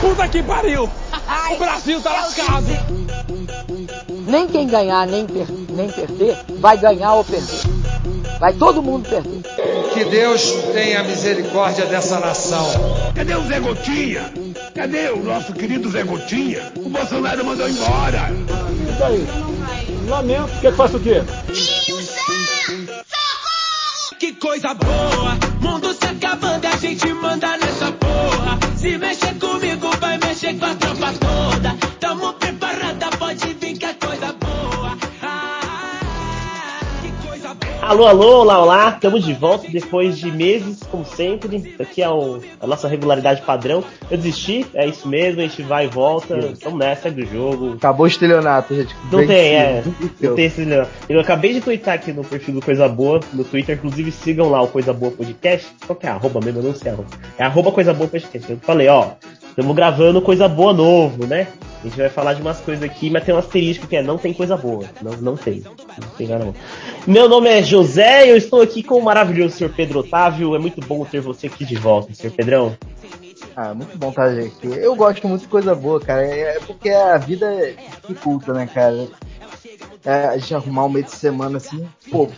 Puta que pariu! O Brasil tá lascado! Nem quem ganhar, nem, per nem perder, vai ganhar ou perder. Vai todo mundo perder. Que Deus tenha misericórdia dessa nação. Cadê o Zé Gotinha? Cadê o nosso querido Zé Gotinha? O Bolsonaro mandou embora. E daí? Lamento. Quer que faça o quê? Que coisa boa, mundo se acabando, a gente manda nessa porra. Se Alô, alô, olá, olá, estamos de volta depois de meses, como sempre. Aqui é o, a nossa regularidade padrão. Eu desisti, é isso mesmo, a gente vai e volta. Vamos nessa, segue o jogo. Acabou o estelionato, gente. Não tem, é. Não tem não. Eu acabei de twittar aqui no perfil do Coisa Boa, no Twitter, inclusive sigam lá o Coisa Boa Podcast. Qual que é? Arroba mesmo, eu não sei arroba. É arroba Coisa Boa Podcast. Eu falei, ó, estamos gravando Coisa Boa novo, né? A gente vai falar de umas coisas aqui, mas tem um asterisco que é não tem coisa boa. Não, não tem. Não tem nada. Meu nome é José e eu estou aqui com o maravilhoso senhor Pedro Otávio. É muito bom ter você aqui de volta, senhor Pedrão. Ah, muito bom tá aqui. Eu gosto muito de coisa boa, cara. É porque a vida dificulta, né, cara? É, a gente arrumar um mês de semana assim, pô.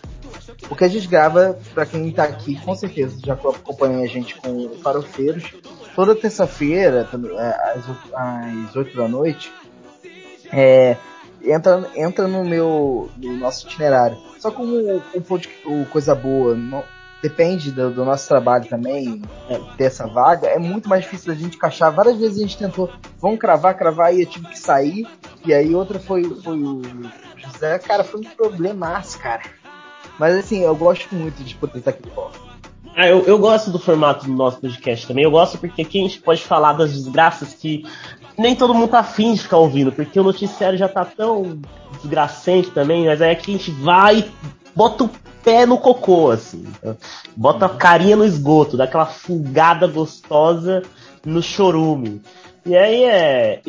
Porque a gente grava, pra quem tá aqui, com certeza já acompanha a gente com Farofeiros. Toda terça-feira, é, às, às 8 da noite, é, entra, entra no meu no nosso itinerário. Só como o, o, o Coisa Boa não, depende do, do, nosso trabalho também, é, dessa vaga, é muito mais difícil da gente encaixar. Várias vezes a gente tentou, vamos cravar, cravar, e eu tive que sair. E aí outra foi, foi o José, cara, foi um problemaço, cara. Mas assim, eu gosto muito de poder estar aqui de volta. Ah, eu, eu gosto do formato do nosso podcast também. Eu gosto porque aqui a gente pode falar das desgraças que nem todo mundo tá afim de ficar ouvindo, porque o noticiário já tá tão desgracente também, mas aí aqui a gente vai, bota o pé no cocô, assim. Bota a carinha no esgoto, dá aquela fungada gostosa no chorume. E aí é.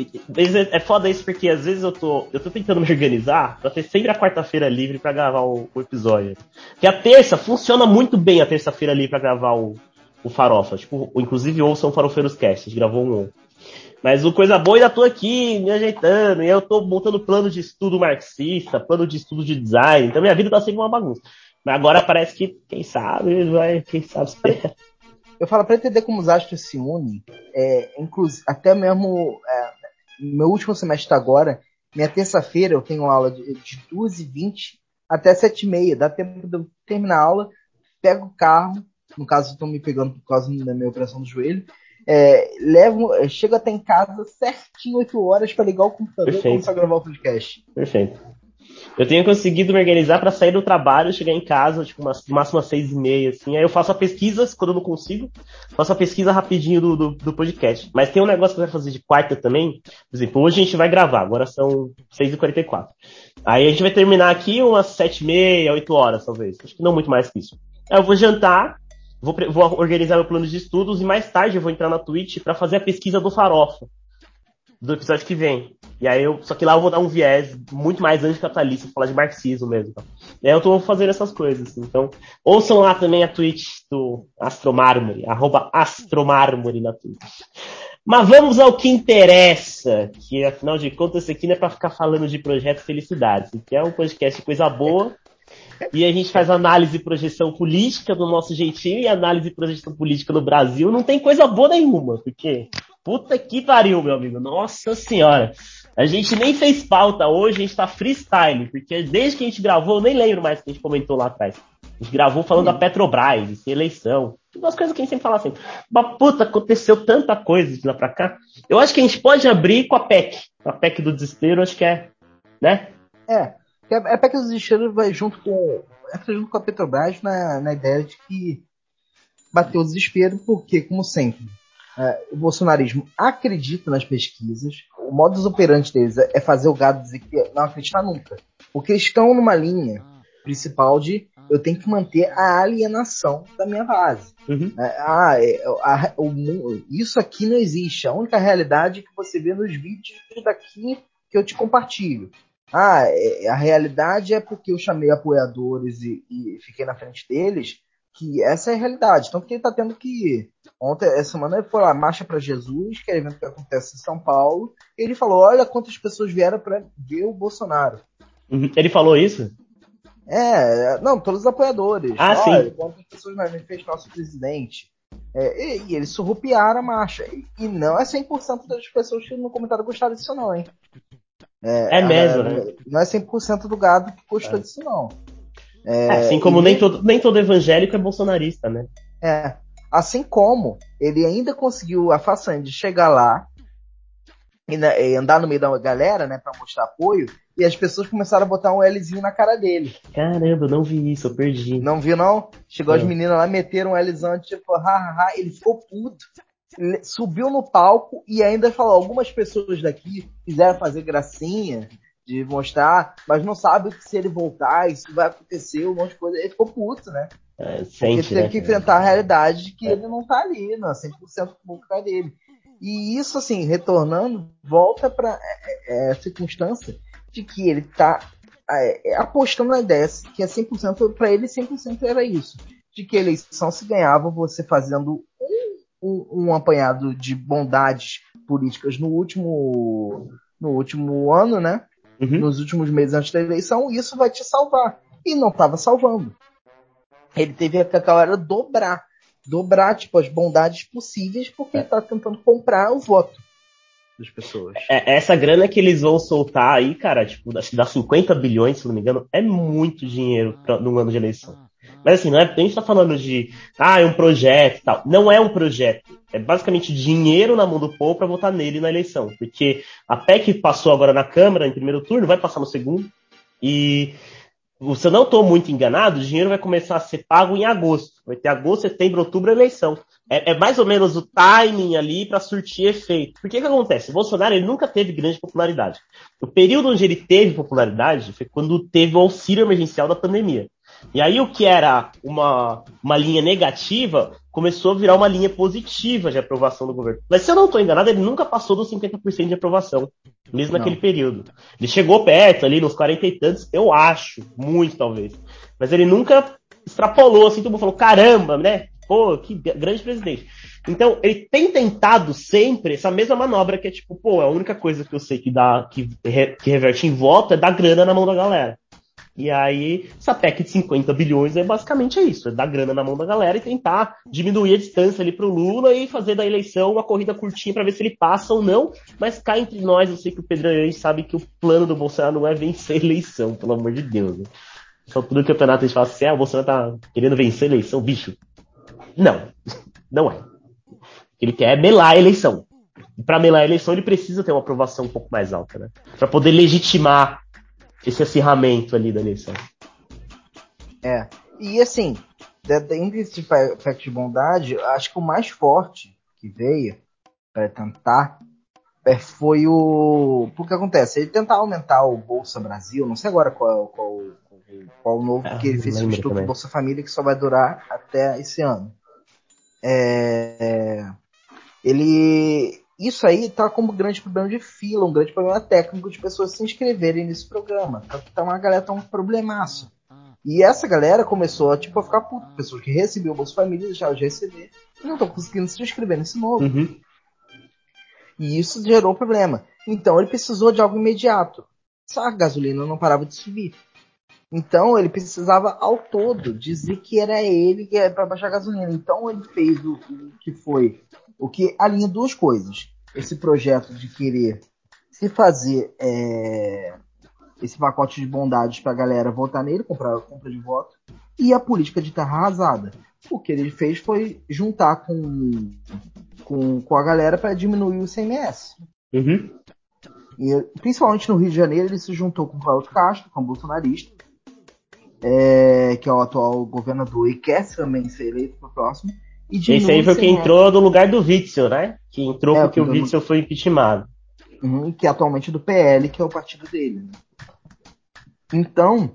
É foda isso porque às vezes eu tô. Eu tô tentando me organizar pra ter sempre a quarta-feira livre para gravar o, o, episódio. Porque a terça funciona muito bem a terça-feira livre para gravar o, o Farofa. Tipo, inclusive ouçam o Farofeiros Cast, a gente gravou um. Mas o coisa boa ainda tô aqui me ajeitando, e eu tô montando plano de estudo marxista, plano de estudo de design, então minha vida tá sempre uma bagunça. Mas agora parece que, quem sabe, vai, quem sabe. Eu falo, para entender como os astros se unem, é, inclusive, até mesmo é, meu último semestre agora, minha terça-feira eu tenho aula de, de 2h20 até 7h30. Dá tempo de eu terminar a aula, pego o carro, no caso estou me pegando por causa da minha operação do joelho, é, levo, chego até em casa certinho 8 horas para ligar o computador Perfeito. e começar a gravar o podcast. Perfeito. Eu tenho conseguido me organizar para sair do trabalho, chegar em casa, tipo, umas, no máximo às seis e meia, assim. Aí eu faço a pesquisa, quando eu não consigo, faço a pesquisa rapidinho do, do, do, podcast. Mas tem um negócio que eu quero fazer de quarta também. Por exemplo, hoje a gente vai gravar, agora são 6h44. Aí a gente vai terminar aqui umas sete e meia, oito horas, talvez. Acho que não muito mais que isso. Aí eu vou jantar, vou, vou organizar meu plano de estudos e mais tarde eu vou entrar na Twitch para fazer a pesquisa do Farofa do episódio que vem. E aí eu, só que lá eu vou dar um viés muito mais anticapitalista, falar de marxismo mesmo. Então. E aí eu tô fazendo essas coisas. Assim. Então, ouçam lá também a Twitch do Astromármore, arroba Astromármore na Twitch. Mas vamos ao que interessa, que afinal de contas isso aqui não é pra ficar falando de projeto Felicidades, que é um podcast de coisa boa, e a gente faz análise e projeção política do nosso jeitinho, e análise e projeção política no Brasil não tem coisa boa nenhuma, porque Puta que pariu, meu amigo. Nossa senhora. A gente nem fez pauta hoje, a gente tá freestyle, porque desde que a gente gravou, eu nem lembro mais o que a gente comentou lá atrás. A gente gravou falando da Petrobras, eleição. Umas coisas que a gente sempre fala assim. Mas puta, aconteceu tanta coisa de lá pra cá. Eu acho que a gente pode abrir com a PEC. A PEC do desespero, acho que é. Né? É. A PEC do desespero vai junto com. Entra junto com a Petrobras na, na ideia de que bateu o desespero, porque, como sempre, o bolsonarismo acredita nas pesquisas. O modus operandi deles é fazer o gado dizer que não acreditar nunca. Porque eles estão numa linha principal de eu tenho que manter a alienação da minha base. Uhum. É, ah, é, a, o, isso aqui não existe. A única realidade que você vê nos vídeos daqui que eu te compartilho. Ah, é, a realidade é porque eu chamei apoiadores e, e fiquei na frente deles, que essa é a realidade. Então, porque ele está tendo que Ontem, essa semana, ele foi lá, Marcha para Jesus, que é evento que acontece em São Paulo. E ele falou: olha quantas pessoas vieram para ver o Bolsonaro. Uhum. Ele falou isso? É, não, todos os apoiadores. Ah, olha, sim. quantas pessoas fez nosso presidente. É, e, e eles surrupiaram a marcha. E, e não é 100% das pessoas que no comentário gostaram disso, não, hein? É mesmo, a- né? Não é 100% do gado que gostou disso, não. É, assim como nem todo, nem todo evangélico é bolsonarista, né? É. Assim como ele ainda conseguiu a façanha de chegar lá e, e andar no meio da galera, né, pra mostrar apoio, e as pessoas começaram a botar um Lzinho na cara dele. Caramba, eu não vi isso, eu perdi. Não viu, não? Chegou as Não. meninas lá, meteram um Lzão, tipo, ha, ha, ha, ele ficou puto. Ele subiu no palco e ainda falou, algumas pessoas daqui quiseram fazer gracinha de mostrar, mas não sabe se ele voltar, isso vai acontecer, um monte de coisa. Ele ficou puto, né? É, sente, teve né? que enfrentar a realidade de que ele não tá ali, não, 100% do público tá dele. E isso, assim, retornando, volta pra é, é, a circunstância de que ele tá é, é, apostando na ideia que é 100%, pra ele 100% era isso. De que a eleição se ganhava você fazendo um, um, um apanhado de bondades políticas no último, no último ano, né? Uhum. nos últimos meses antes da eleição, isso vai te salvar. E não estava salvando. Ele teve que aquela hora dobrar. Dobrar, tipo, as bondades possíveis, porque ele tá tentando comprar o voto das pessoas. É, essa grana que eles vão soltar aí, cara, tipo, acho que dá 50 bilhões, se não me engano, é muito dinheiro pra, num ano de eleição. Mas assim, não é, a gente tá falando de, ah, é um projeto e tal. Não é um projeto. É basicamente dinheiro na mão do povo pra votar nele na eleição. Porque a PEC passou agora na Câmara, em primeiro turno, vai passar no segundo. E se eu não estou muito enganado, o dinheiro vai começar a ser pago em agosto. Vai ter agosto, setembro, outubro, eleição. É, é mais ou menos o timing ali para surtir efeito. Porque o que acontece? O Bolsonaro ele nunca teve grande popularidade. O período onde ele teve popularidade foi quando teve o auxílio emergencial da pandemia. E aí o que era uma, uma linha negativa começou a virar uma linha positiva de aprovação do governo. Mas se eu não estou enganado, ele nunca passou dos 50% de aprovação, mesmo Não. naquele período. Ele chegou perto ali, nos 40 e tantos, eu acho, muito talvez. Mas ele nunca extrapolou assim, todo mundo falou, caramba, né? Pô, que grande presidente. Então, ele tem tentado sempre essa mesma manobra que é tipo, pô, a única coisa que eu sei que dá, que, que reverte em voto é dar grana na mão da galera. E aí, essa PEC de 50 bilhões é basicamente isso, é dar grana na mão da galera e tentar diminuir a distância ali pro Lula e fazer da eleição uma corrida curtinha para ver se ele passa ou não. Mas cá entre nós, eu sei que o Pedro Anjos sabe que o plano do Bolsonaro não é vencer a eleição, pelo amor de Deus. Né? Só tudo campeonato a gente fala assim, ah, o Bolsonaro tá querendo vencer a eleição, bicho. Não, não é. O que ele quer é melar a eleição. E para melar a eleição, ele precisa ter uma aprovação um pouco mais alta, né? Para poder legitimar esse acirramento ali da eleição. É. E assim, da- dentre esse pa- pack de bondade, acho que o mais forte que veio para tentar é, foi o. Porque acontece, ele tentar aumentar o Bolsa Brasil, não sei agora qual, qual, qual o novo, Ah, porque ele não fez o Instituto também. Bolsa Família que só vai durar até esse ano. É, ele. Isso aí tá como um grande problema de fila, um grande problema técnico de pessoas se inscreverem nesse programa. Tá, tá uma galera tá um problemaço. E essa galera começou a, tipo, a ficar puta. Pessoas que recebiam o Bolsa Família deixaram de receber e não estão conseguindo se inscrever nesse novo. Uhum. E isso gerou problema. Então ele precisou de algo imediato. Só a gasolina não parava de subir. Então ele precisava ao todo dizer que era ele que era para baixar a gasolina. Então ele fez o, o que foi o que alinha duas coisas. Esse projeto de querer se fazer é, esse pacote de bondades para a galera votar nele, comprar compra de voto, e a política de terra arrasada. O que ele fez foi juntar com, com, com a galera para diminuir o ICMS. Uhum. E, principalmente no Rio de Janeiro, ele se juntou com o Cláudio Castro, é um bolsonarista, é, que é o atual governador e quer também ser eleito para o próximo. E Esse aí foi o ICMS, entrou no lugar do Witzel, né? Que entrou É, porque o Witzel foi impeachmentado. uhum, que é atualmente do PL, que é o partido dele. né? Então,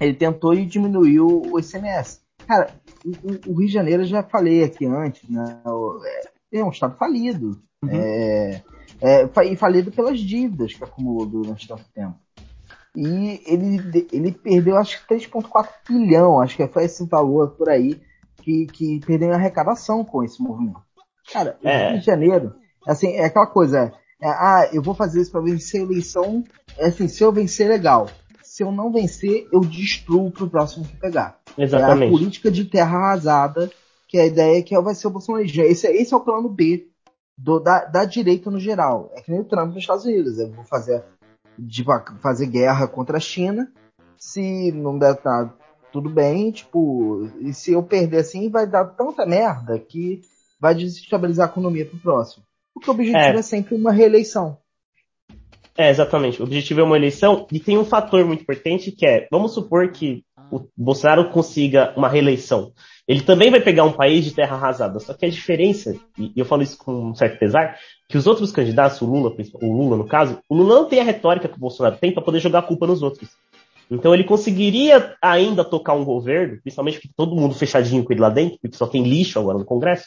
ele tentou e diminuiu o ICMS. Cara, o, o- Rio de Janeiro, eu já falei aqui antes, né? É, é um estado falido. É, é, fa- e falido pelas dívidas que acumulou durante tanto tempo. E ele, ele perdeu, acho que 3,4 bilhão, acho que foi esse valor por aí, que, que perdem arrecadação com esse movimento. Cara, É. Rio de Janeiro, assim, é aquela coisa, é, ah, eu vou fazer isso pra vencer a eleição, é assim, se eu vencer, legal. Se eu não vencer, eu destruo pro próximo que pegar. É a Exatamente. política de terra arrasada, que é a ideia que vai ser o bolsonarismo. Esse, é- esse é o plano B do- da, da direita no geral. É que nem o Trump nos Estados Unidos. Eu vou fazer, de, fazer guerra contra a China. Se não der nada, tudo bem. Tipo, e se eu perder assim, vai dar tanta merda que vai desestabilizar a economia pro próximo. Porque o objetivo É. é sempre uma reeleição. É, exatamente. O objetivo é uma eleição e tem um fator muito importante que é, vamos supor que o Bolsonaro consiga uma reeleição. Ele também vai pegar um país de terra arrasada. Só que a diferença, e eu falo isso com um certo pesar, que os outros candidatos, o Lula, o Lula no caso, o Lula não tem a retórica que o Bolsonaro tem para poder jogar a culpa nos outros. Então ele conseguiria ainda tocar um governo, principalmente porque todo mundo fechadinho com ele lá dentro, porque só tem lixo agora no Congresso,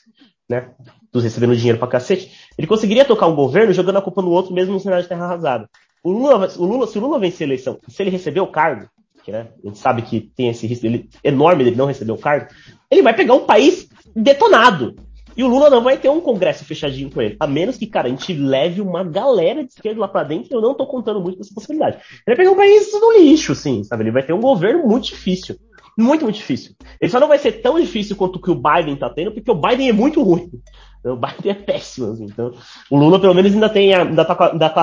né? Todos recebendo dinheiro pra cacete. Ele conseguiria tocar um governo jogando a culpa no outro, mesmo no cenário de terra arrasada. O Lula, o Lula, se o Lula vencer a eleição, se ele receber o cargo, que né, a gente sabe que tem esse risco ele- enorme dele não receber o cargo, ele vai pegar um país detonado. E o Lula não vai ter um congresso fechadinho com ele. A menos que, cara, a gente leve uma galera de esquerda lá pra dentro, eu não tô contando muito com essa possibilidade. Ele vai pegar um país no lixo, sim, sabe? Ele vai ter um governo muito difícil. Muito, muito difícil. Ele só não vai ser tão difícil quanto o que o Biden tá tendo, porque o Biden é muito ruim. O Biden é péssimo, assim. Então, o Lula, pelo menos, ainda tem a, ainda tá, tá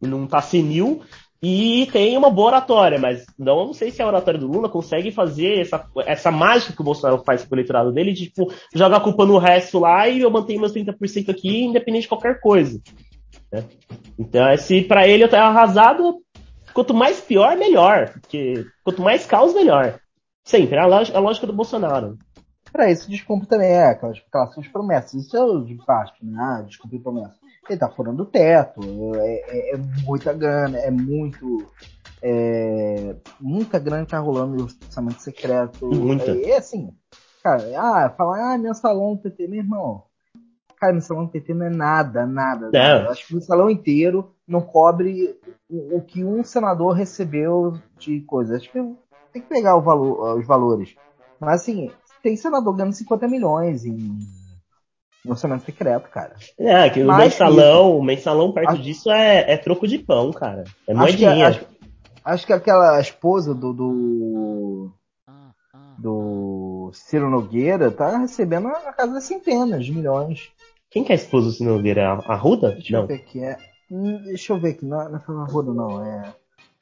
não tá senil, e tem uma boa oratória, mas não sei se a oratória do Lula consegue fazer essa, essa mágica que o Bolsonaro faz com o eleitorado dele, de tipo, jogar a culpa no resto lá e eu mantenho meus 30% aqui, independente de qualquer coisa. né? Então, se pra ele eu tá arrasado, quanto mais pior, melhor. Porque quanto mais caos, melhor. Sempre, é a lógica, a lógica do Bolsonaro. Pra isso, descumpre também é aquelas, aquelas promessas. Isso é o de baixo, né? Ah, descumprir promessa. Ele tá furando o teto, é, é- é muita grana, é muito. é, muita grana que tá rolando no orçamento secreto. Muita. É, é assim, cara, ah, falar, ah, mensalão do PT, meu irmão. Cara, mensalão do PT não é nada, nada. É. nada. Acho que o mensalão inteiro não cobre o, o que um senador recebeu de coisa. Acho que tem que pegar valor, os valores. Mas assim, tem senador ganhando 50 milhões em orçamento secreto, cara. É, que o mensalão, o mensalão perto Acho- disso é, é troco de pão, cara. É Acho que, moedinha. acho, acho que aquela esposa do, do. do Ciro Nogueira tá recebendo na casa das centenas de milhões. Quem que é a esposa do Ciro Nogueira? A a Ruda? Deixa eu Não. ver aqui. É, hum, deixa eu ver aqui. Não, não foi na Ruda, não. É,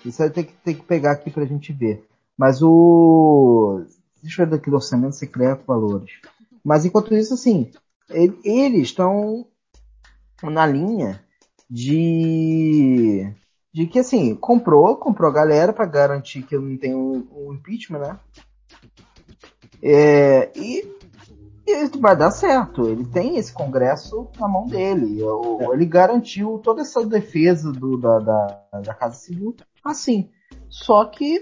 isso aí tem que, tem que pegar aqui pra gente ver. Mas o. Deixa eu ver daqui do orçamento secreto valores. Mas enquanto isso, assim, ele- eles estão na linha de. de que assim, comprou, comprou a galera pra garantir que não tem um, um impeachment, né? É, e e vai dar certo. Ele tem esse congresso na mão dele. O- Ele garantiu toda essa defesa do- da, da, da Casa Civil assim. Só que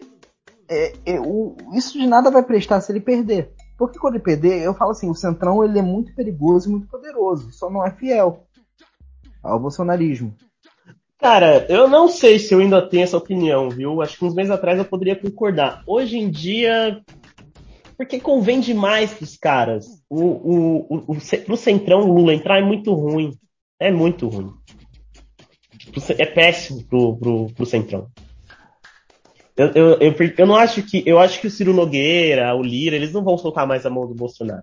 é, é, o- isso de nada vai prestar se ele perder. Porque quando ele perder, eu falo assim, o Centrão ele é muito perigoso e muito poderoso. Só não é fiel ao bolsonarismo. Cara, eu não sei se eu ainda tenho essa opinião, viu? Acho que uns meses atrás eu poderia concordar. Hoje em dia, porque convém demais pros caras. O, o, o, o, pro Centrão, o Lula entrar é muito ruim. É muito ruim. É péssimo pro, pro, pro Centrão. Eu, eu, eu, não acho que. Eu acho que o Ciro Nogueira, o Lira, eles não vão soltar mais a mão do Bolsonaro.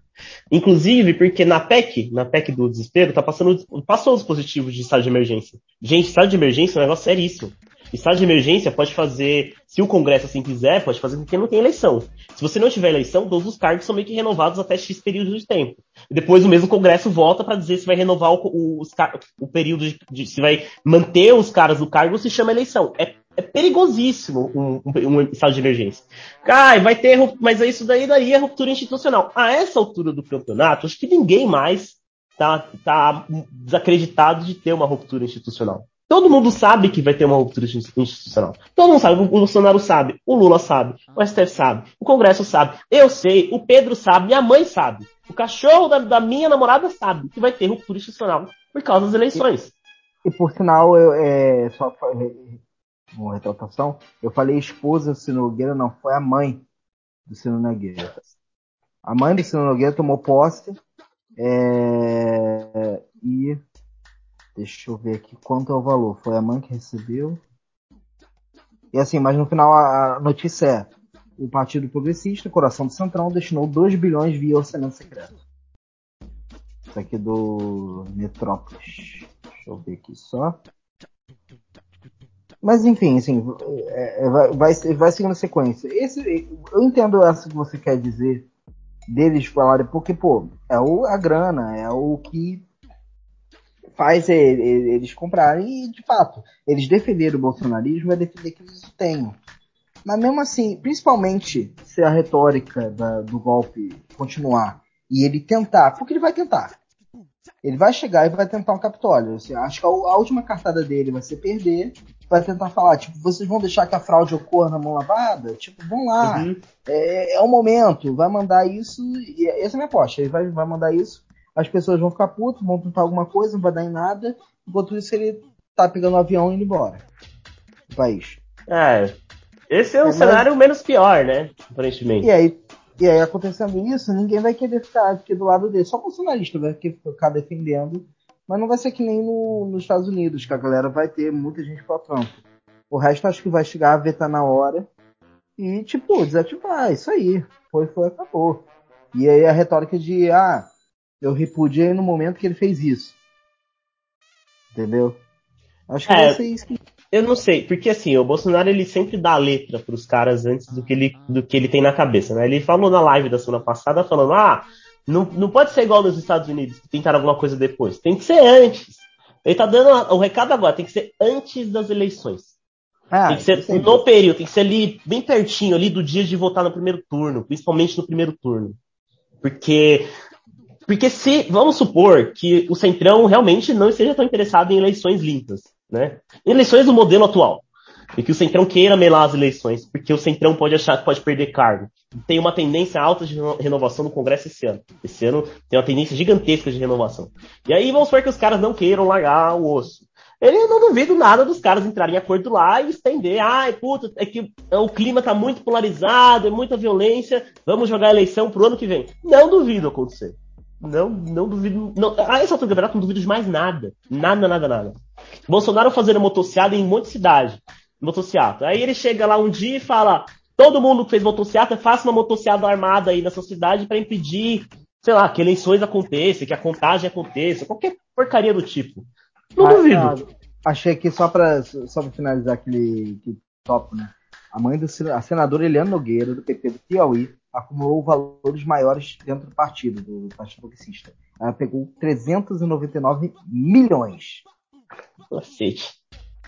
Inclusive, porque na PEC, na PEC do desespero, tá passando, passou os dispositivos de estado de emergência. Gente, estado de emergência é um negócio seríssimo. Estado de emergência pode fazer, se o Congresso assim quiser, pode fazer porque não tem eleição. Se você não tiver eleição, todos os cargos são meio que renovados até X período de tempo. Depois o mesmo Congresso volta para dizer se vai renovar o, o, o período de, de- se vai manter os caras do cargo ou se chama eleição. É, é perigosíssimo um, um- um estado de emergência. Ah, vai ter, mas isso daí daria ruptura institucional. A essa altura do campeonato, acho que ninguém mais tá, tá desacreditado de ter uma ruptura institucional. Todo mundo sabe que vai ter uma ruptura institu- institucional. Todo mundo sabe. O Bolsonaro sabe, o Lula sabe, o STF sabe, o Congresso sabe, eu sei, o Pedro sabe, minha mãe sabe, o cachorro da, da minha namorada sabe que vai ter ruptura institucional por causa das eleições. E por sinal, eu, é, só uma retratação, eu falei esposa do Ciro Nogueira, não, foi a mãe do Ciro Nogueira. A mãe do Ciro Nogueira tomou posse. É, e deixa eu ver aqui quanto é o valor. Foi a mãe que recebeu. E assim, mas no final a notícia é: o Partido Progressista, Coração do Centrão, destinou 2 bilhões via orçamento secreto. Isso aqui do Metrópolis. Deixa eu ver aqui só. Mas enfim, assim, é, é, vai, vai, seguindo a sequência. Esse, eu entendo essa que você quer dizer deles falarem, porque, pô, é o, a grana, é o que faz eles comprarem e, de fato, eles defenderem o bolsonarismo é defender que eles tenham. Mas mesmo assim, principalmente se a retórica da, do golpe continuar e ele tentar, porque ele vai tentar. Ele vai chegar e vai tentar um Capitólio. Assim, acho que a, a, última cartada dele vai ser perder. Vai tentar falar, tipo, vocês vão deixar que a fraude ocorra na mão lavada? Tipo, vão lá. Uhum. É, é o momento. Vai mandar isso. E essa é a minha aposta. Ele vai, vai mandar isso. As pessoas vão ficar putas, vão tentar alguma coisa, não vai dar em nada. Enquanto isso, ele tá pegando o um avião e indo embora. Do país. É. Esse é um é, cenário mas... menos pior, né? Aparentemente. E aí, e aí, acontecendo isso, ninguém vai querer ficar aqui do lado dele. Só o bolsonarista vai ficar defendendo. Mas não vai ser que nem no, nos Estados Unidos, que a galera vai ter muita gente pro Trump. O resto acho que vai chegar a vetar na hora. E, tipo, desativar. Isso aí. Foi, foi, acabou. E aí a retórica de, ah, eu repudiei no momento que ele fez isso. Entendeu? Acho que é, vai ser isso que eu não sei, porque assim, o Bolsonaro ele sempre dá a letra pros caras antes do que ele, do que ele tem na cabeça, né? Ele falou na live da semana passada, falando, ah, não, não pode ser igual nos Estados Unidos, que tentaram alguma coisa depois. Tem que ser antes. Ele tá dando o recado agora, tem que ser antes das eleições. Ah, tem que ser no período, tem que ser ali, bem pertinho ali do dia de votar no primeiro turno, principalmente no primeiro turno. Porque porque se, vamos supor que o Centrão realmente não esteja tão interessado em eleições limpas né? Eleições do modelo atual. E que o Centrão queira melar as eleições, porque o Centrão pode achar que pode perder cargo. Tem uma tendência alta de renovação no Congresso esse ano. Esse ano tem uma tendência gigantesca de renovação. E aí vamos supor que os caras não queiram largar o osso. Ele não duvido nada dos caras entrarem em acordo lá e estender. Ai, puta, é que o clima tá muito polarizado, é muita violência, vamos jogar a eleição pro ano que vem. Não duvido acontecer. Não, não duvido. Não, a essa altura do campeonato não duvido de mais nada. Nada, nada, nada. Bolsonaro fazendo motociata em um monte de cidade. Motociata. Aí ele chega lá um dia e fala: todo mundo que fez motociata, faça uma motociata armada aí nessa cidade para impedir, sei lá, que eleições aconteçam, que a contagem aconteça, qualquer porcaria do tipo. Não ah, duvido. Ah, achei que só para só pra finalizar aquele, aquele top, né? A mãe do a senadora Eliana Nogueira, do PP do Piauí, acumulou valores maiores dentro do partido, do Partido Progressista. Ela pegou 399 milhões. Cacete.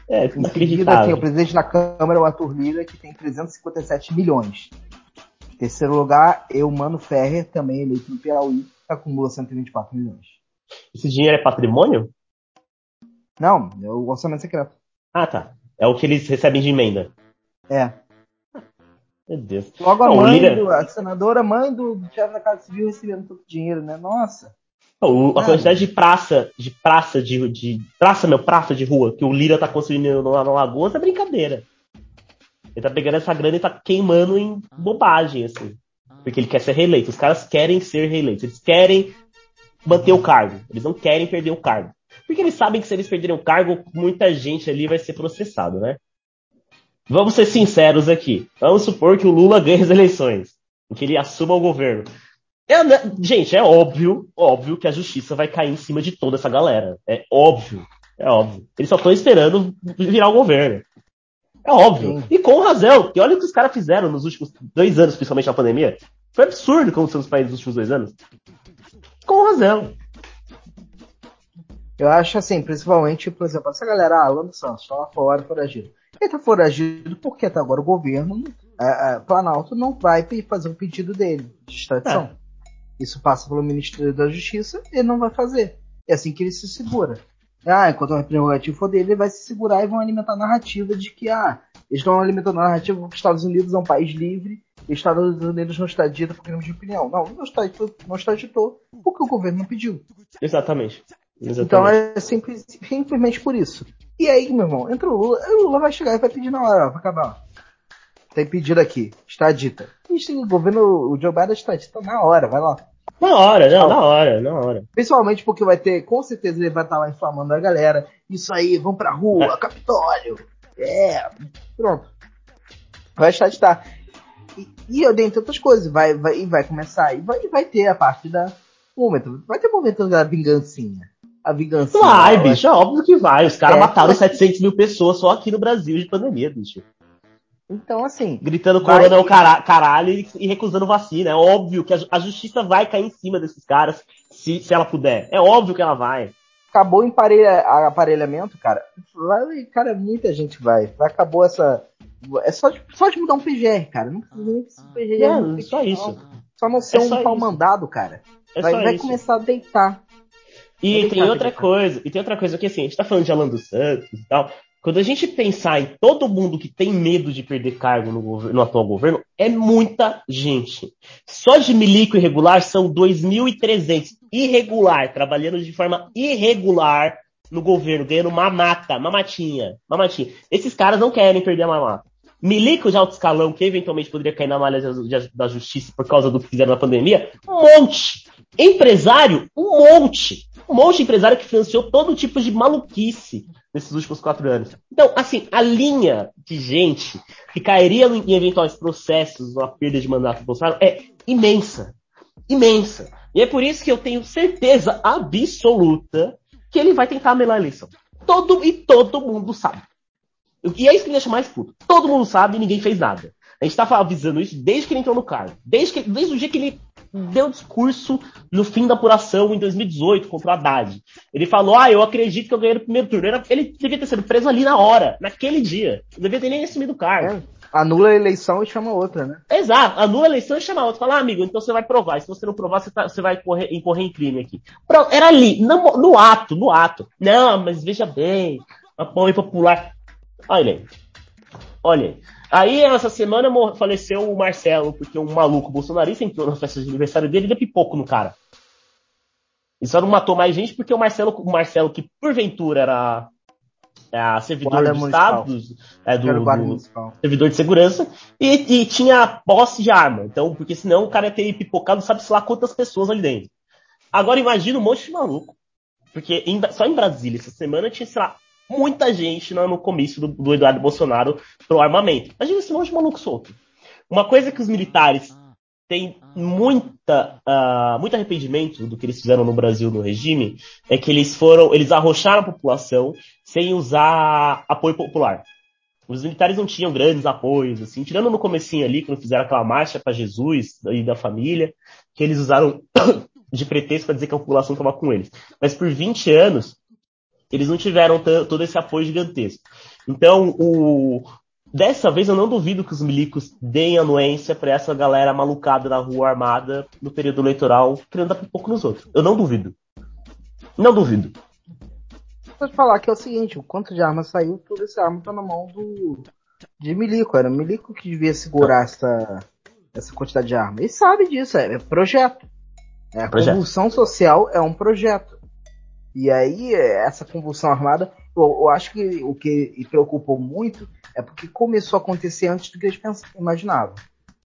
É, inacreditável. Assim, o presidente da Câmara, o Arthur Lira, que tem 357 milhões. Em terceiro lugar, Eumano Ferrer, também eleito no Piauí, acumula 124 milhões. Esse dinheiro é patrimônio? Não, é o orçamento secreto. Ah, tá. É o que eles recebem de emenda. É. Meu Deus. Logo a mãe, Lira... do, a senadora mãe do chefe da Casa Civil recebendo todo dinheiro, né? Nossa. O, a quantidade de praça, de praça, de, de praça, meu, praça de rua que o Lira tá construindo lá na Lagoa é brincadeira. Ele tá pegando essa grana e tá queimando em bobagem, assim. Porque ele quer ser reeleito. Os caras querem ser reeleitos. Eles querem manter o cargo. Eles não querem perder o cargo. Porque eles sabem que se eles perderem o cargo, muita gente ali vai ser processado, né? Vamos ser sinceros aqui. Vamos supor que o Lula ganhe as eleições, que ele assuma o governo. É, né, gente, é óbvio, óbvio que a justiça vai cair em cima de toda essa galera. É óbvio, é óbvio. Eles só estão esperando virar o governo. É óbvio. Sim. E com razão, porque olha o que os caras fizeram nos últimos dois anos, principalmente na pandemia. Foi absurdo como são os países nos últimos dois anos. Com razão. Eu acho assim, principalmente, por exemplo, essa galera, ah, Lando Santos, só lá fora, foragido. Ele está foragido porque até agora o governo, a, a Planalto, não vai fazer o pedido dele de extradição. É. Isso passa pelo Ministério da Justiça, ele não vai fazer. É assim que ele se segura. Ah, enquanto o prerrogativo for dele, ele vai se segurar e vão alimentar a narrativa de que, ah, eles estão alimentando a narrativa que os Estados Unidos é um país livre, e os Estados Unidos não está dito por crime de opinião. Não, não está, não está ditou porque o governo não pediu. Exatamente. Exatamente. Então é simples, simplesmente por isso. E aí, meu irmão, entra o Lula, o Lula vai chegar e vai pedir na hora, vai acabar. tem pedido aqui, extradita. Ixi, o governo, o Joe Biden extradita na hora, vai lá. Na hora, não, na hora, na hora. Principalmente porque vai ter, com certeza ele vai estar lá inflamando a galera. Isso aí, vão pra rua, É. Capitólio. É, pronto. Vai extraditar. E, e dentre outras coisas, vai, vai, e vai começar, e vai, e vai ter a parte da momento, vai ter momento da vingancinha. A vingancinha. Vai, ela- bicho, é óbvio que vai. Os caras É, mataram mas- 700 mil pessoas só aqui no Brasil de pandemia, bicho. Então, assim, Gritando Vai- corona é o cara- caralho e, e recusando vacina. É óbvio que a, a justiça vai cair em cima desses caras se, se ela puder. É óbvio que ela vai. acabou o emparelha, aparelhamento, cara. Vai, cara, muita gente vai. Acabou essa. É só de, só de mudar um PGR, cara. Não precisa nem ser PGR. É, não só isso. Só não ser É um pau mandado, cara. É vai vai começar a deitar. E tem outra coisa, e tem outra coisa que assim, a gente tá falando de Alan dos Santos e tal. Quando a gente pensar em todo mundo que tem medo de perder cargo no, governo- no atual governo, é muita gente. Só de milico irregular são 2.300 irregular, trabalhando de forma irregular no governo, ganhando mamata, mamatinha, mamatinha. Esses caras não querem perder a mamata. Milico de alto escalão, que eventualmente poderia cair na malha da justiça por causa do que fizeram na pandemia, um monte. Empresário, um monte. Um monte de empresário que financiou todo tipo de maluquice nesses últimos quatro anos. Então, assim, a linha de gente que cairia em eventuais processos na perda de mandato do Bolsonaro é imensa. Imensa. E é por isso que eu tenho certeza absoluta que ele vai tentar melar a eleição. Todo e todo mundo sabe. E é isso que me deixa mais puto. Todo mundo sabe e ninguém fez nada. A gente tá avisando isso desde que ele entrou no cargo. Desde, que, desde o dia que ele deu discurso no fim da apuração em 2018 contra o Haddad. Ele falou, ah, eu acredito que eu ganhei no primeiro turno. Ele devia ter sido preso ali na hora, naquele dia. Não devia ter nem assumido o cargo. É, anula a eleição e chama outra, né? Exato, anula a eleição e chama outro. Fala, ah, amigo, então você vai provar. E se você não provar, você, tá- você vai correr, incorrer em crime aqui. Pronto, era ali, no, no ato, no ato. Não, mas veja bem, apoio popular. Olha aí. Olha aí. Aí, essa semana, faleceu o Marcelo, porque um maluco bolsonarista entrou na festa de aniversário dele e deu pipoco no cara. E só não matou mais gente porque o Marcelo, o Marcelo que porventura era, era servidor do municipal. Estado, é, do, do- servidor de segurança, e, e tinha posse de arma. Então, porque senão o cara ia ter pipocado, sabe-se lá quantas pessoas ali dentro. Agora imagina um monte de maluco. Porque em- só em Brasília, essa semana, tinha, sei lá, muita gente no, no comício do, do Eduardo Bolsonaro pro armamento. Imagina esse monte de maluco solto. Uma coisa que os militares têm muita, ah, muito arrependimento do que eles fizeram no Brasil no regime é que eles foram, eles arrocharam a população sem usar apoio popular. Os militares não tinham grandes apoios, assim, tirando no comecinho ali, quando fizeram aquela marcha para Jesus e da família, que eles usaram de pretexto para dizer que a população estava com eles. Mas por 20 anos, eles não tiveram todo esse apoio gigantesco. Então, o... dessa vez eu não duvido que os milicos deem anuência para essa galera malucada na rua armada no período eleitoral, querendo dar pipoco nos outros. Eu não duvido. Não duvido. Vou te falar que é o seguinte, o quanto de arma saiu, toda essa arma tá na mão do de Milico. Era o Milico que devia segurar essa, essa quantidade de arma. Ele sabe disso, é, é projeto. É, a Projeto. convulsão social é um projeto. E aí, essa convulsão armada, eu, eu acho que o que preocupou muito é porque começou a acontecer antes do que eles imaginavam.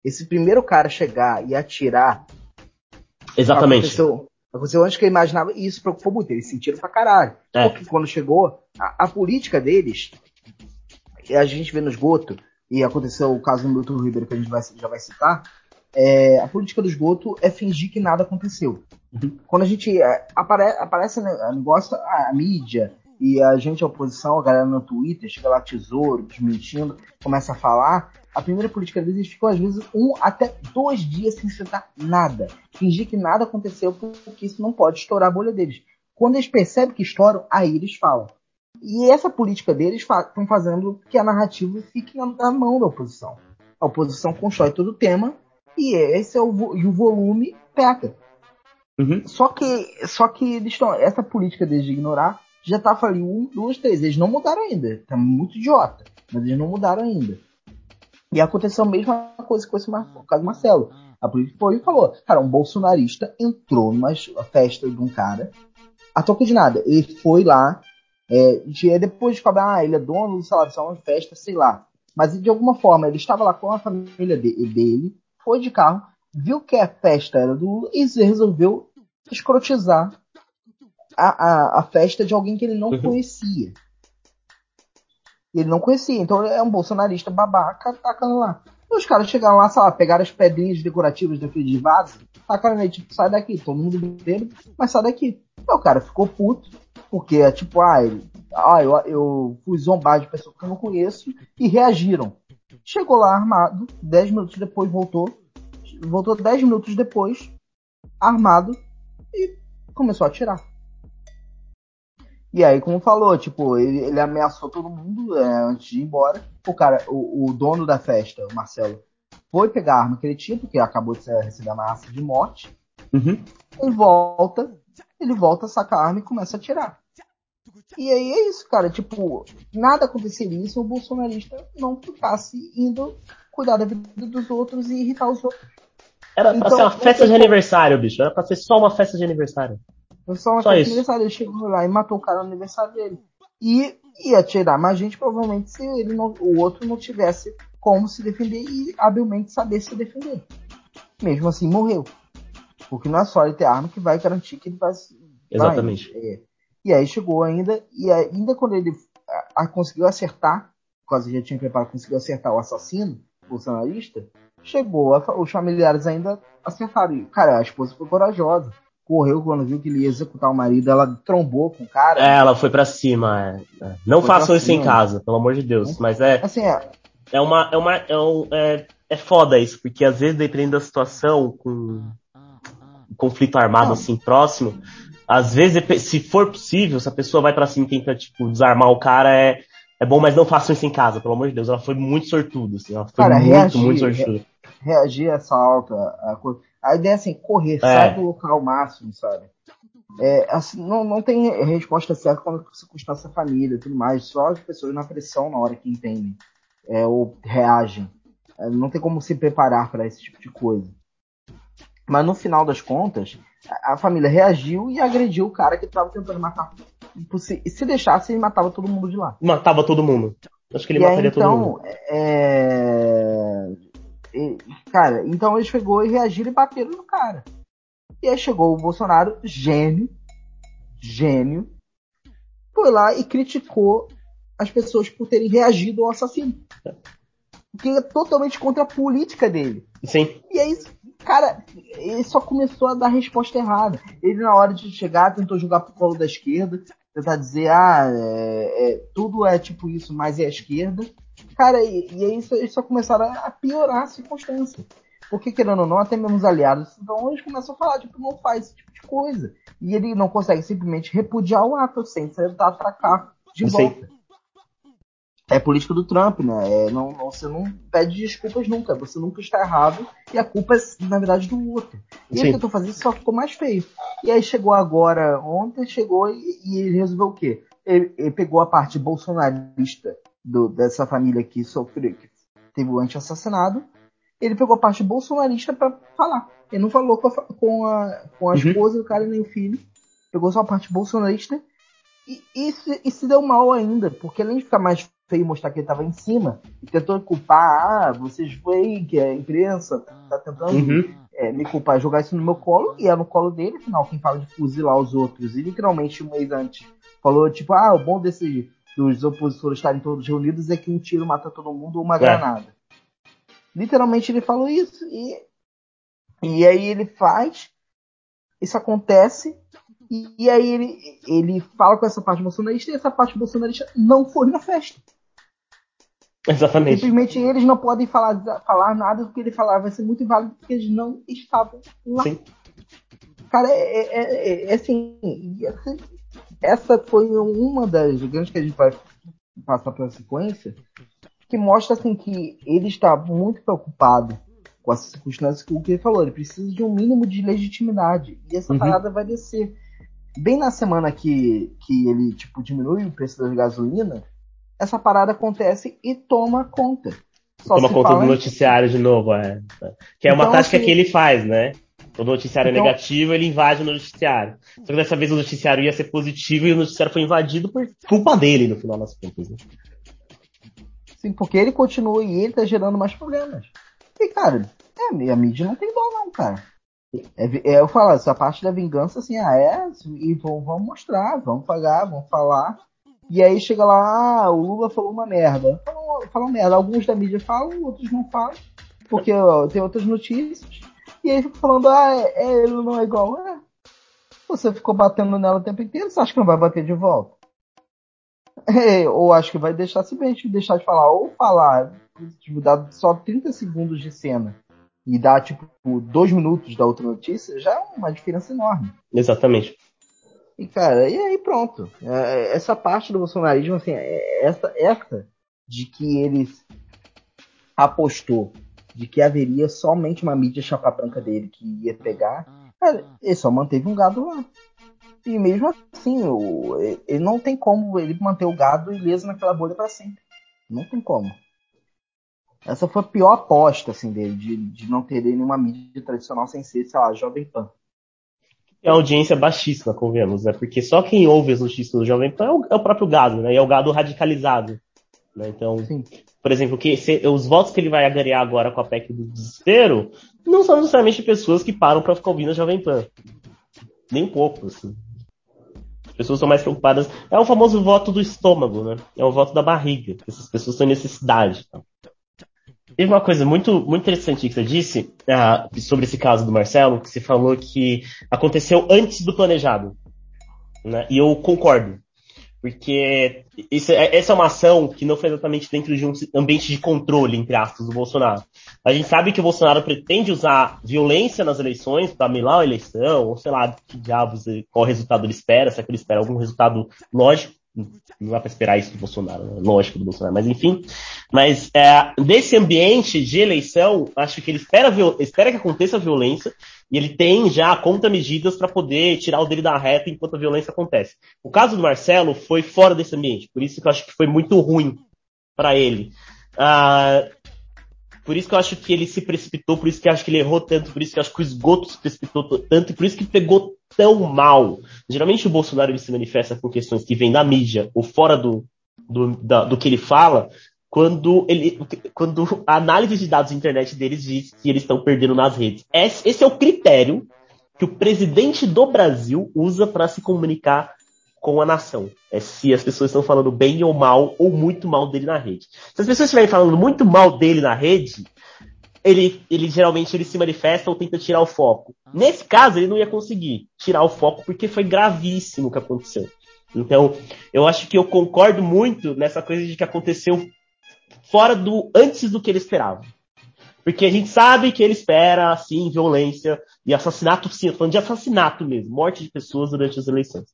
Esse primeiro cara chegar e atirar Exatamente. Aconteceu, aconteceu antes que eu imaginava e isso preocupou muito. Eles sentiram pra caralho. É. Porque quando chegou, a, a política deles, e a gente vê no esgoto, e aconteceu o caso do Milton Ribeiro que a gente vai, já vai citar, é, a política do esgoto é fingir que nada aconteceu. Uhum. Quando a gente é, apare, aparece negócio, a, mídia e a gente, a oposição, a galera no Twitter, chega lá tesouro, desmentindo, começa a falar, a primeira política deles eles ficam às vezes um até dois dias sem citar nada. Fingir que nada aconteceu porque isso não pode estourar a bolha deles. Quando eles percebem que estouram, aí eles falam. E essa política deles estão fazendo que a narrativa fique na, mão da oposição. A oposição constrói todo o tema e esse é o, e o volume peca. Uhum. Só que, só que eles estão, essa política deles de ignorar já tá falindo um, duas, três. Eles não mudaram ainda. Tá muito idiota. Mas eles não mudaram ainda. E aconteceu a mesma coisa com esse caso Marcelo. A polícia foi e falou: cara, um bolsonarista entrou numa festa de um cara, a toca de nada. Ele foi lá, é, depois de falar, ah, ele é dono do salário, só uma festa, sei lá. Mas de alguma forma ele estava lá com a família de- dele, foi de carro, viu que a festa era do Lula e resolveu escrotizar a, a, a festa de alguém que ele não Uhum. conhecia. Ele não conhecia, então é um bolsonarista babaca tacando lá. E os caras chegaram lá, sei lá, pegaram as pedrinhas decorativas daquele de vaso, tacaram nele, tipo, sai daqui, todo mundo bebendo, mas sai daqui. Aí o cara ficou puto, porque é tipo, ah, ele, ah eu, eu fui zombar de pessoa que eu não conheço, e reagiram. Chegou lá armado, 10 minutos depois voltou, voltou 10 minutos depois, armado, e começou a atirar. E aí, como falou, tipo, ele, ele ameaçou todo mundo é, antes de ir embora. O cara, o, o dono da festa, o Marcelo, foi pegar a arma que ele tinha, porque acabou de receber ameaça de morte. Uhum. Ele volta, ele volta, saca a arma e começa a atirar. E aí é isso, cara. Tipo, nada aconteceria se o bolsonarista não ficasse indo cuidar da vida dos outros e irritar os outros. Era pra Então, ser uma festa de aniversário, bicho. Era pra ser só uma festa de aniversário. Foi só uma Só festa de isso. aniversário. Ele chegou lá e matou o cara no aniversário dele. E ia tirar mais gente, provavelmente, se ele não, o outro não tivesse como se defender e habilmente saber se defender. Mesmo assim, morreu. Porque não é só ele ter arma que vai garantir que ele vai. se- Exatamente. vai, é. E aí chegou ainda, e ainda quando ele a- a- conseguiu acertar, quase já tinha preparado, conseguiu acertar o assassino, o bolsonarista, chegou, a os familiares ainda acertaram. Cara, a esposa foi corajosa. Correu quando viu que ele ia executar o marido, ela trombou com o cara. É, ela foi pra cima. é. É. Não Foi façam isso em cima. casa, pelo amor de Deus. Mas é, Assim, é, é uma. É, uma é, um- é, é foda isso, porque às vezes, dependendo da situação, com conflito armado Não. assim próximo, às vezes, se for possível, se a pessoa vai pra cima e tenta, tipo, desarmar o cara, é, é bom, mas não façam isso em casa, pelo amor de Deus. Ela foi muito sortuda, assim. Ela foi Cara, muito, reagir, muito sortuda. Reagir a essa alta. A, coisa. a ideia é assim, correr, É. sai do local máximo, sabe? É, assim, não, não tem resposta certa quando você circunstância a família e tudo mais. Só as pessoas na pressão na hora que entendem é, ou reagem. É, não tem como se preparar para esse tipo de coisa. Mas no final das contas, a, a família reagiu e agrediu o cara que estava tentando matar. Se, se deixasse, ele matava todo mundo de lá. Matava todo mundo. Acho que ele E aí, mataria todo mundo. então, é... Cara, então eles pegou e reagiram e bateram no cara. E aí chegou o Bolsonaro, gênio, gênio, foi lá e criticou as pessoas por terem reagido ao assassino. Que é totalmente contra a política dele. Sim. E aí, cara, ele só começou a dar resposta errada. Ele, na hora de chegar, tentou jogar pro colo da esquerda, tentar dizer, ah, é, é, tudo é tipo isso, mas é a esquerda. Cara, e, e aí isso- só começaram a piorar a circunstância. Porque, querendo ou não, até mesmo os aliados, então eles começam a falar, tipo, não faz esse tipo de coisa. E ele não consegue simplesmente repudiar o ato sem tentar atacar de volta. É política do Trump, né? É, não, não- você não pede desculpas nunca. Você nunca está errado e a culpa é, na verdade, do outro. E ele tentou fazer isso, só ficou mais feio. E aí chegou agora, ontem, chegou e, e ele resolveu o quê? Ele, ele pegou a parte bolsonarista do- dessa família que sofreu, que teve o anti-assassinado. Ele pegou a parte bolsonarista pra falar. Ele não falou com a, com a, com a Uhum. esposa, o cara nem o filho. Pegou só a parte bolsonarista e, e, se, e se deu mal ainda, porque além de ficar mais feio mostrar que ele estava em cima, e tentou culpar, ah, vocês fake, a imprensa tá tentando Uhum. é, me culpar, jogar isso no meu colo, e é no colo dele, afinal, quem fala de fuzilar os outros, e literalmente um mês antes falou, tipo, ah, o bom desse dos opositores estarem todos reunidos é que um tiro mata todo mundo ou uma É. granada. Literalmente ele falou isso, e, e aí ele faz, isso acontece, e, e aí ele, ele fala com essa parte bolsonarista, e essa parte bolsonarista não foi na festa. Exatamente. Simplesmente eles não podem falar, falar nada do que ele falar, vai ser muito inválido porque eles não estavam lá. Sim. Cara, é, é- é- é assim, e essa, foi uma das grandes que a gente vai passar pela sequência, que mostra assim que ele está muito preocupado com essa circunstância que o que ele falou, ele precisa de um mínimo de legitimidade. E essa Uhum. parada vai descer. Bem na semana que, que ele tipo, diminui o preço da gasolina, essa parada acontece e toma conta. Só Toma conta do noticiário de novo, é. Que é uma Então, tática assim- que ele faz, né? O noticiário Então- é negativo, ele invade o noticiário. Só que dessa vez o noticiário ia ser positivo e o noticiário foi invadido por culpa dele, no final das contas. Né? Sim, porque ele continua e ele tá gerando mais problemas. E, cara, é, a mídia não tem dó não, cara. É, é, eu falo, essa parte da vingança, assim, ah, é, e vamos, vamos mostrar, vamos pagar, vamos falar. E aí chega lá, ah, o Lula falou uma merda. Falou, falou merda. Alguns da mídia falam, outros não falam, porque ó, tem outras notícias. E aí fica falando, ah, é, é, ele não é igual. É. Você ficou batendo nela o tempo inteiro, você acha que não vai bater de volta? É, ou acho que vai deixar simplesmente deixar de falar, ou falar, tipo, dar só 30 segundos de cena e dar, tipo, dois minutos da outra notícia, já é uma diferença enorme. Exatamente. E, cara, e aí pronto. É, essa parte do bolsonarismo, assim, é essa, essa de que ele apostou de que haveria somente uma mídia chapa branca dele que ia pegar, cara, ele só manteve um gado lá. E mesmo assim, o, ele não tem como ele manter o gado ileso naquela bolha para sempre. Não tem como. Essa foi a pior aposta assim, dele, de, de não ter nenhuma mídia tradicional sem ser, sei lá, Jovem Pan. É audiência baixíssima, convenhamos, né? Porque só quem ouve as notícias do Jovem Pan é o, é o próprio gado, né? E é o gado radicalizado. Né? Então, Sim. por exemplo, que se, os votos que ele vai agregar agora com a PEC do desespero não são necessariamente pessoas que param para ficar ouvindo a Jovem Pan. Nem um pouco, assim. As pessoas são mais preocupadas. É o famoso voto do estômago, né? É o voto da barriga. Essas pessoas têm necessidade. Tá? Teve uma coisa muito, muito interessante que você disse uh, sobre esse caso do Marcelo, que você falou que aconteceu antes do planejado. Né? E eu concordo. Porque isso, é, essa é uma ação que não foi exatamente dentro de um ambiente de controle, entre aspas, do Bolsonaro. A gente sabe que o Bolsonaro pretende usar violência nas eleições para milar a eleição, ou sei lá, que diabos, qual resultado ele espera, se é que ele espera algum resultado lógico não dá para esperar isso do Bolsonaro, né? lógico do Bolsonaro, mas enfim. Mas é, desse ambiente de eleição, acho que ele espera, espera que aconteça a violência e ele tem já contramedidas para poder tirar o dele da reta enquanto a violência acontece. O caso do Marcelo foi fora desse ambiente, por isso que eu acho que foi muito ruim para ele. Ah, por isso que eu acho que ele se precipitou, por isso que eu acho que ele errou tanto, por isso que eu acho que o esgoto se precipitou tanto, e por isso que pegou tão mal. Geralmente o Bolsonaro ele se manifesta com questões que vêm da mídia ou fora do, do, da, do que ele fala, quando, ele, quando a análise de dados da internet deles diz que eles estão perdendo nas redes. Esse, esse é o critério que o presidente do Brasil usa para se comunicar com a nação. É se as pessoas estão falando bem ou mal, ou muito mal dele na rede. Se as pessoas estiverem falando muito mal dele na rede, ele, ele geralmente ele se manifesta ou tenta tirar o foco. Nesse caso, ele não ia conseguir tirar o foco porque foi gravíssimo o que aconteceu. Então, eu acho que eu concordo muito nessa coisa de que aconteceu fora do antes do que ele esperava. Porque a gente sabe que ele espera, assim, violência e assassinato, sim, falando de assassinato mesmo, morte de pessoas durante as eleições.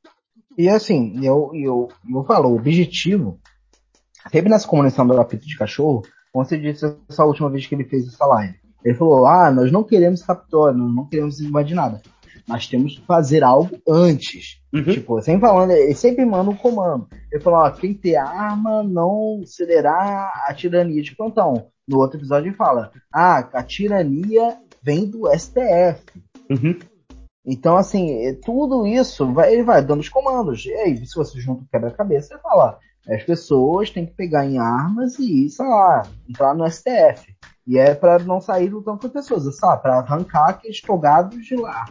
E assim, eu, eu, eu falo, o objetivo, sempre nessa comunicação do apito de cachorro, como você disse essa última vez que ele fez essa live, ele falou, ah, nós não queremos nós não queremos invadir nada. Mas temos que fazer algo antes. Uhum. Tipo, sempre falando, ele sempre manda um comando. Ele falou, ó, quem ter arma não cederá a tirania de plantão. No outro episódio ele fala, ah, a tirania vem do STF. Uhum. Então, assim, é, tudo isso, vai, ele vai dando os comandos. E aí, se você junta o quebra-cabeça, você fala, as pessoas têm que pegar em armas e, sei lá, entrar no STF. E é para não sair lutando com as pessoas, sabe? Para arrancar aqueles togados de lá.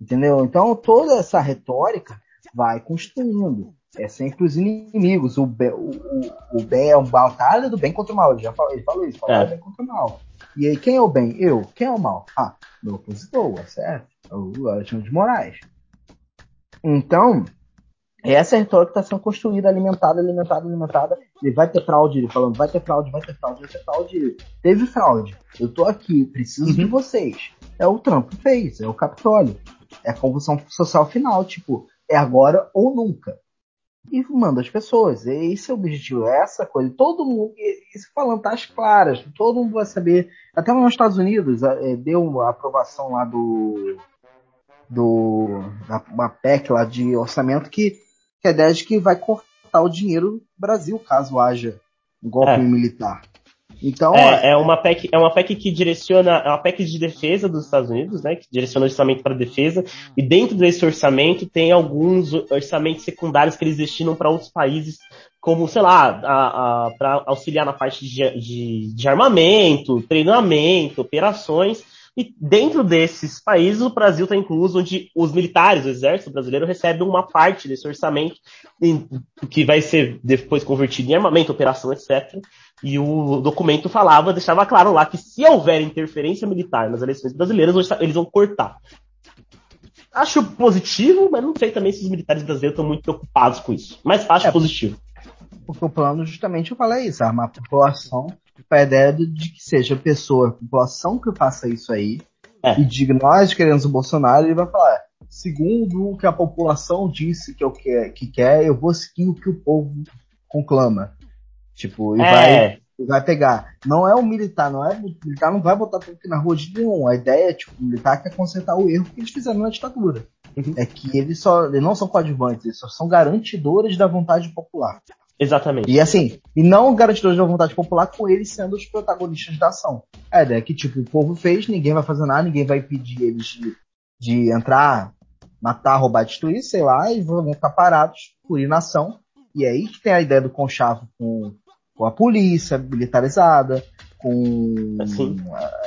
Entendeu? Então, toda essa retórica vai construindo. É sempre os inimigos. O, be, o, o, bem é um batalha do bem contra o mal. Ele já falou, ele falou isso, batalha é. bem contra o mal. E aí, quem é o bem? Eu. Quem é o mal? Ah, meu opositor, é certo? o Alexandre de Moraes. Então, é a retórica que está sendo construída, alimentada, alimentada, alimentada. Ele vai ter fraude, ele falando, vai ter fraude, vai ter fraude, vai ter fraude. Teve fraude. Eu tô aqui, preciso uhum. de vocês. É o Trump fez, é o Capitólio. É a convulsão social final, tipo, é agora ou nunca. E manda as pessoas. Esse é o objetivo, é essa coisa. Todo mundo, isso falando tá claras, todo mundo vai saber. Até nos Estados Unidos é, deu a aprovação lá do do uma PEC lá de orçamento que, que a ideia é de que vai cortar o dinheiro do Brasil caso haja um golpe é. militar. Então, É, é uma PEC, é uma PEC que direciona, é uma PEC de defesa dos Estados Unidos, né, que direciona o orçamento para defesa, e dentro desse orçamento tem alguns orçamentos secundários que eles destinam para outros países, como, sei lá, para auxiliar na parte de, de, de armamento, treinamento, operações, e dentro desses países, o Brasil está incluso, onde os militares, o exército brasileiro, recebem uma parte desse orçamento, que vai ser depois convertido em armamento, operação, etc. E o documento falava, deixava claro lá que se houver interferência militar nas eleições brasileiras, eles vão cortar. Acho positivo, mas não sei também se os militares brasileiros estão muito preocupados com isso. Mas acho É. positivo. porque o plano justamente eu falei isso, armar a população a ideia de, que seja a pessoa, a população que faça isso aí É. e diga nós queremos o Bolsonaro, ele vai falar, segundo o que a população disse que, eu quer, que quer, eu vou seguir o que o povo conclama. Tipo, e vai, É, e vai pegar. Não é o militar, não é o militar não vai botar tanque na rua de nenhum. A ideia é, tipo, o militar quer consertar o erro que eles fizeram na ditadura. Uhum. É que eles só eles não são coadjuvantes, eles só são garantidores da vontade popular. Exatamente. E assim, e não garantidores da vontade popular com eles sendo os protagonistas da ação. A ideia é que, tipo, o povo fez, ninguém vai fazer nada, ninguém vai impedir eles de, de entrar, matar, roubar, destruir, sei lá, e vão ficar parados por inação. E é aí que tem a ideia do conchavo com, com a polícia militarizada, com Assim.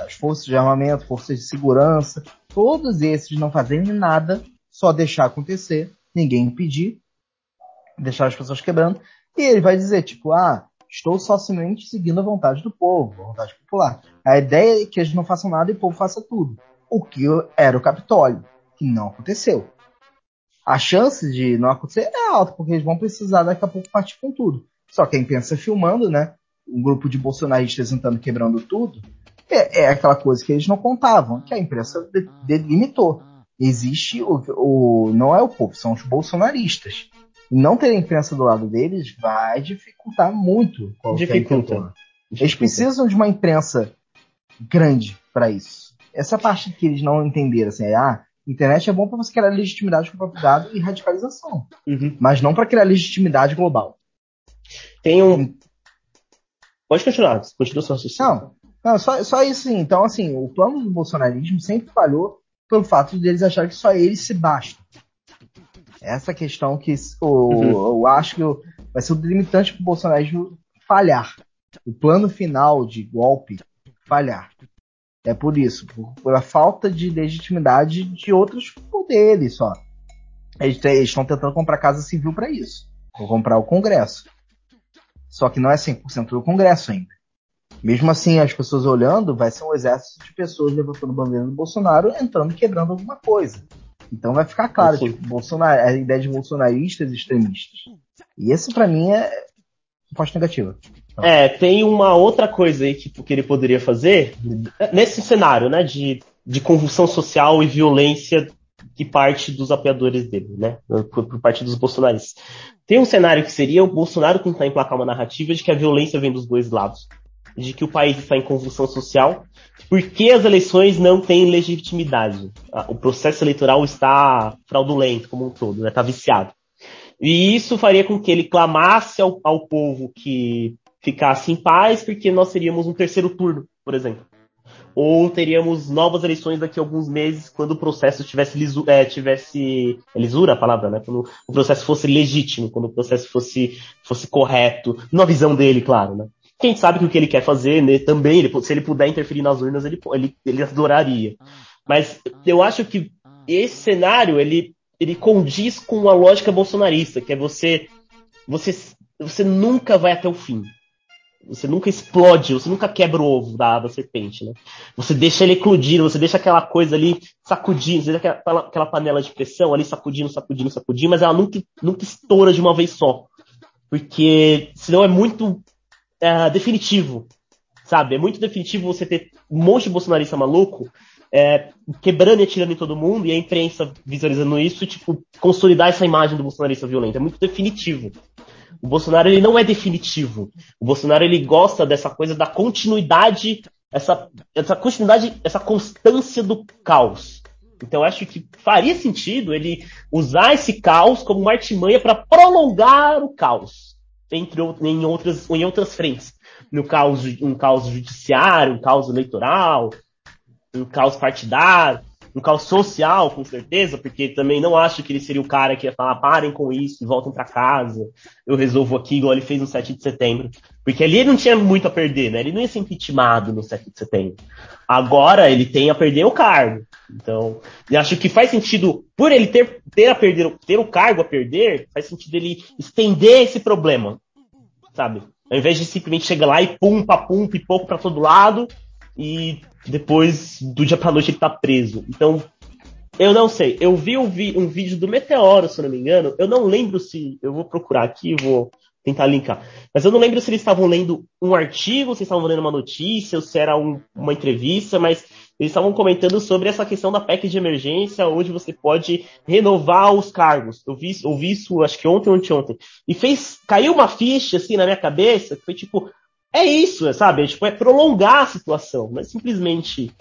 as forças de armamento, forças de segurança, todos esses não fazerem nada, só deixar acontecer, ninguém impedir, deixar as pessoas quebrando, e ele vai dizer, tipo, ah, estou simplesmente seguindo a vontade do povo, a vontade popular. A ideia é que eles não façam nada e o povo faça tudo. O que era o Capitólio, que não aconteceu. A chance de não acontecer é alta, porque eles vão precisar daqui a pouco partir com tudo. Só que a imprensa filmando, né? Um grupo de bolsonaristas tentando quebrando tudo, é, é aquela coisa que eles não contavam, que a imprensa de- delimitou. Existe o, o. Não é o povo, são os bolsonaristas. Não ter a imprensa do lado deles vai dificultar muito qualquer Dificulta. Eles precisam de uma imprensa grande para isso. Essa parte que eles não entenderam, assim, é, ah, internet é bom para você criar legitimidade com o próprio dado e radicalização, Uhum. mas não para criar legitimidade global. Tem um. Pode continuar, continua raciocínio. Não, não só, só isso. Então, assim, o plano do bolsonarismo sempre falhou pelo fato de eles acharem que só eles se bastam. Essa questão que o, Uhum. eu acho que vai ser o delimitante para o bolsonarismo falhar. O plano final de golpe falhar. É por isso, por, por a falta de legitimidade de outros poderes só. Eles estão tentando comprar casa civil para isso. Vou comprar o Congresso. Só que não é 100% do Congresso ainda. Mesmo assim, as pessoas olhando, vai ser um exército de pessoas levantando bandeira do Bolsonaro, entrando e quebrando alguma coisa. Então vai ficar claro, Sim. tipo, Bolsonaro, a ideia de bolsonaristas e extremistas. E esse pra mim é resposta negativa. É, tem uma outra coisa aí que, que ele poderia fazer nesse cenário, né, de, de convulsão social e violência que parte dos apoiadores dele, né, por, por parte dos bolsonaristas. Tem um cenário que seria o Bolsonaro tentar emplacar uma narrativa de que a violência vem dos dois lados, de que o país está em convulsão social, porque as eleições não têm legitimidade. Ah, O processo eleitoral está fraudulento como um todo, né, está viciado. E isso faria com que ele clamasse ao, ao povo que ficasse em paz, porque nós teríamos um terceiro turno, por exemplo. Ou teríamos novas eleições daqui a alguns meses, quando o processo tivesse, lisu, é, tivesse é lisura a palavra, né? Quando o processo fosse legítimo, quando o processo fosse, fosse correto, na visão dele, claro, né? Quem sabe que o que ele quer fazer, né, também, ele, se ele puder interferir nas urnas, ele, ele, ele adoraria. Mas eu acho que esse cenário, ele, ele condiz com a lógica bolsonarista, que é você, você, você nunca vai até o fim. Você nunca explode, você nunca quebra o ovo da, da serpente, né? Você deixa ele eclodir, você deixa aquela coisa ali sacudindo, você deixa aquela, aquela panela de pressão ali sacudindo, sacudindo, sacudindo, mas ela nunca, nunca estoura de uma vez só. Porque senão é muito é, definitivo, sabe? É muito definitivo você ter um monte de bolsonarista maluco é, quebrando e atirando em todo mundo e a imprensa visualizando isso tipo, consolidar essa imagem do bolsonarista violento. É muito definitivo. O Bolsonaro ele não é definitivo. O Bolsonaro ele gosta dessa coisa da continuidade, essa, essa continuidade, essa constância do caos. Então eu acho que faria sentido ele usar esse caos como uma artimanha para prolongar o caos entre, em, outras, em outras frentes. no caos, um caos judiciário, um caos eleitoral, um caos partidário, um caos social, com certeza, porque também não acho que ele seria o cara que ia falar, parem com isso voltem para casa, eu resolvo aqui, igual ele fez no 7 de setembro. Porque ali ele não tinha muito a perder, né? Ele não ia ser impeachmentado no 7 de setembro. Agora ele tem a perder o cargo. Então, eu acho que faz sentido, por ele ter, ter a perder, ter o cargo a perder, faz sentido ele estender esse problema, sabe? Ao invés de simplesmente chegar lá e pum, papum, pipoco para todo lado, e depois do dia pra noite ele tá preso. Então, eu não sei. Eu vi um, vi um vídeo do Meteoro, se não me engano. Eu não lembro se. Eu vou procurar aqui, vou tentar linkar. Mas eu não lembro se eles estavam lendo um artigo, se estavam lendo uma notícia, ou se era um, uma entrevista, mas eles estavam comentando sobre essa questão da PEC de emergência, onde você pode renovar os cargos. Eu vi, eu vi isso, acho que ontem ou anteontem. E fez. Caiu uma ficha assim na minha cabeça, que foi tipo, é isso, sabe? É, tipo, é prolongar a situação, não é simplesmente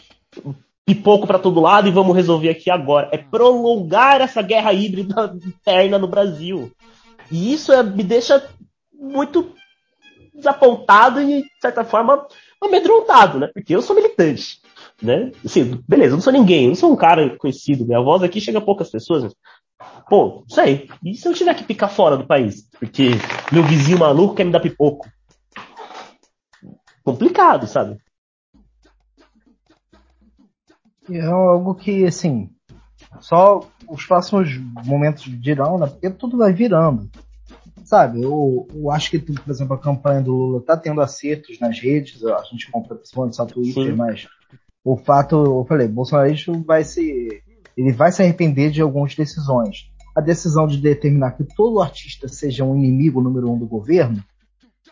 pipoco para todo lado e vamos resolver aqui agora. É prolongar essa guerra híbrida interna no Brasil. E isso é, me deixa muito desapontado e, de certa forma, amedrontado, né? Porque eu sou militante, né? Assim, beleza, eu não sou ninguém, eu não sou um cara conhecido, minha voz aqui chega a poucas pessoas, mas, pô, não sei. E se eu tiver que picar fora do país? Porque meu vizinho maluco quer me dar pipoco? complicado, sabe? É algo que, assim, só os próximos momentos dirão, né? Porque tudo vai virando. Sabe, eu, eu acho que, por exemplo, a campanha do Lula tá tendo acertos nas redes, a gente compra principalmente só Twitter, Sim. mas o fato, eu falei, Bolsonaro vai se. Ele vai se arrepender de algumas decisões. A decisão de determinar que todo artista seja um inimigo número um do governo,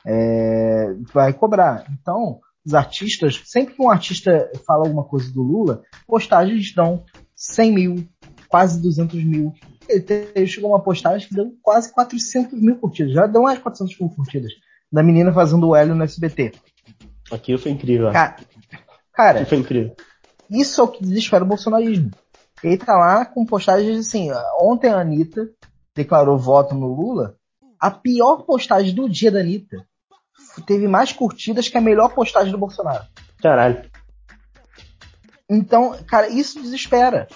é, vai cobrar. Então, os artistas, sempre que um artista fala alguma coisa do Lula, postagens dão 100 mil, quase 200 mil. Ele chegou uma postagem que deu quase 400 mil curtidas. Já deu mais 400 mil curtidas. Da menina fazendo o Hélio no SBT. Aquilo foi incrível. Cara, cara Aquilo foi incrível. Isso é o que desespera o bolsonarismo. Ele tá lá com postagens assim. Ontem a Anitta declarou voto no Lula. A pior postagem do dia da Anitta teve mais curtidas que a melhor postagem do Bolsonaro. Caralho. Então, cara, isso desespera.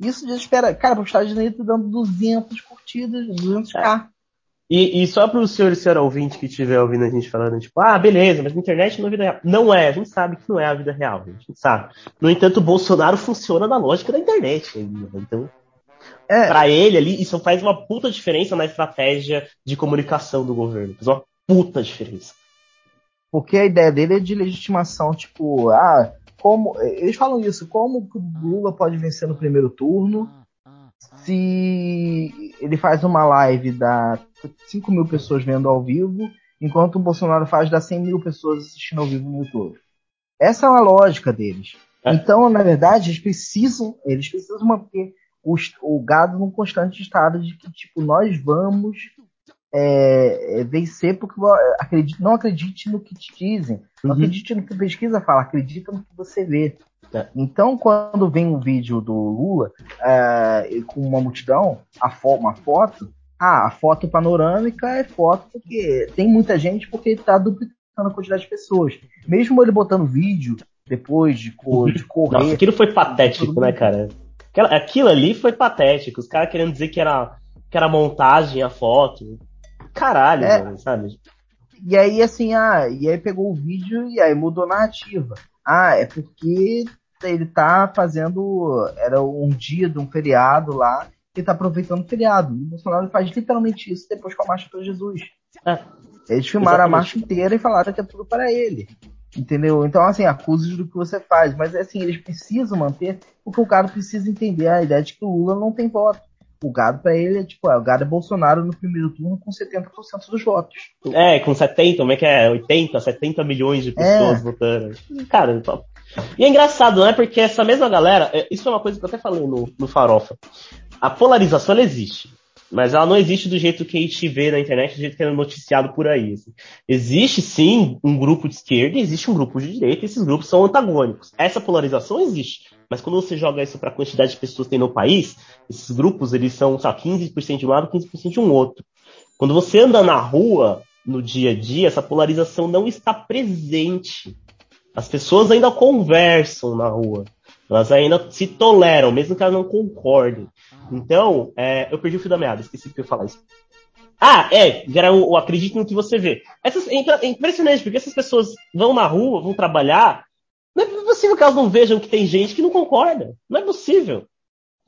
Isso desespera. Cara, a postagem da Anitta dando 200 curtidas, 200k. É. E, e só para o senhor e senhora ouvinte que estiver ouvindo a gente falando, tipo, ah, beleza, mas a internet não é vida real. Não é, a gente sabe que não é a vida real, a gente sabe. No entanto, o Bolsonaro funciona na lógica da internet. Então, é. para ele ali, isso faz uma puta diferença na estratégia de comunicação do governo. Faz uma puta diferença. Porque a ideia dele é de legitimação, tipo, ah, como. Eles falam isso, como o Lula pode vencer no primeiro turno se ele faz uma live da 5 mil pessoas vendo ao vivo, enquanto o Bolsonaro faz da 100 mil pessoas assistindo ao vivo no YouTube. Essa é a lógica deles. É. Então, na verdade, eles precisam, eles precisam manter o, o gado num constante estado de que, tipo, nós vamos é, é, vencer porque acredite, não acredite no que te dizem, não uhum. acredite no que a pesquisa fala, acredita no que você vê. É. Então, quando vem um vídeo do Lula é, com uma multidão, a fo uma foto, ah, a foto panorâmica é foto porque tem muita gente porque está duplicando a quantidade de pessoas. Mesmo ele botando vídeo depois de, de correr. Nossa, aquilo foi patético, né, cara? Aquilo ali foi patético. Os caras querendo dizer que era, que era montagem a foto caralho, é, mano, sabe? E aí, assim, ah, e aí pegou o vídeo e aí mudou a narrativa. Ah, é porque ele tá fazendo. Era um dia de um feriado lá, e tá aproveitando o feriado. E o Bolsonaro faz literalmente isso depois com a Marcha para Jesus. É, Eles filmaram exatamente. a marcha inteira e falaram que é tudo para ele. Entendeu? Então, assim, acusos do que você faz. Mas, assim, eles precisam manter, porque o cara precisa entender a ideia de que o Lula não tem voto o gado para ele é tipo, é, o gado é Bolsonaro no primeiro turno com 70% dos votos. É, com 70, como é que é? 80, 70 milhões de pessoas é. votando. Cara, então... E é engraçado, né? Porque essa mesma galera, é, isso é uma coisa que eu até falei no, no Farofa. A polarização ela existe. Mas ela não existe do jeito que a gente vê na internet, do jeito que é noticiado por aí. Assim. Existe sim um grupo de esquerda e existe um grupo de direita, e esses grupos são antagônicos. Essa polarização existe. Mas quando você joga isso para a quantidade de pessoas que tem no país, esses grupos eles são, sabe, 15% de um lado, 15% de um outro. Quando você anda na rua, no dia a dia, essa polarização não está presente. As pessoas ainda conversam na rua. Elas ainda se toleram, mesmo que elas não concordem. Então, é, eu perdi o fio da meada, esqueci que eu ia falar isso. Ah, é, era o, o acredite no que você vê. Essas, é impressionante, porque essas pessoas vão na rua, vão trabalhar, não é possível que elas não vejam que tem gente que não concorda. Não é possível.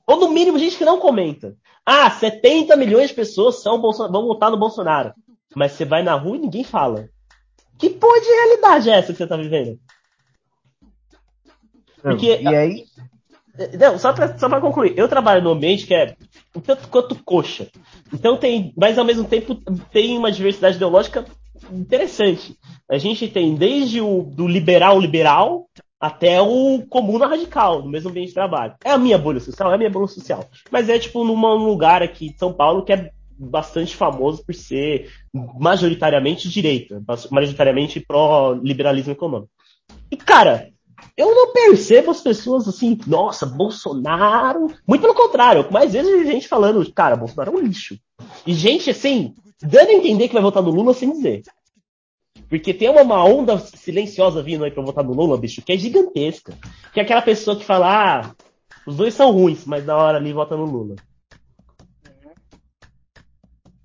Ou no mínimo gente que não comenta. Ah, 70 milhões de pessoas são vão votar no Bolsonaro. Mas você vai na rua e ninguém fala. Que porra de realidade é essa que você tá vivendo? Porque, e aí? Não, só pra, só pra concluir. Eu trabalho num ambiente que é um tanto quanto coxa. Então tem, mas ao mesmo tempo tem uma diversidade ideológica interessante. A gente tem desde o do liberal liberal até o comuna radical, no mesmo ambiente de trabalho. É a minha bolha social, é a minha bolha social. Mas é tipo num lugar aqui de São Paulo que é bastante famoso por ser majoritariamente direita, majoritariamente pró-liberalismo econômico. E, cara, eu não percebo as pessoas assim, nossa, Bolsonaro. Muito pelo contrário, mais vezes gente falando, cara, Bolsonaro é um lixo. E gente, assim, dando a entender que vai votar no Lula sem dizer. Porque tem uma, uma onda silenciosa vindo aí pra votar no Lula, bicho, que é gigantesca. Que é aquela pessoa que fala, ah, os dois são ruins, mas na hora ali vota no Lula.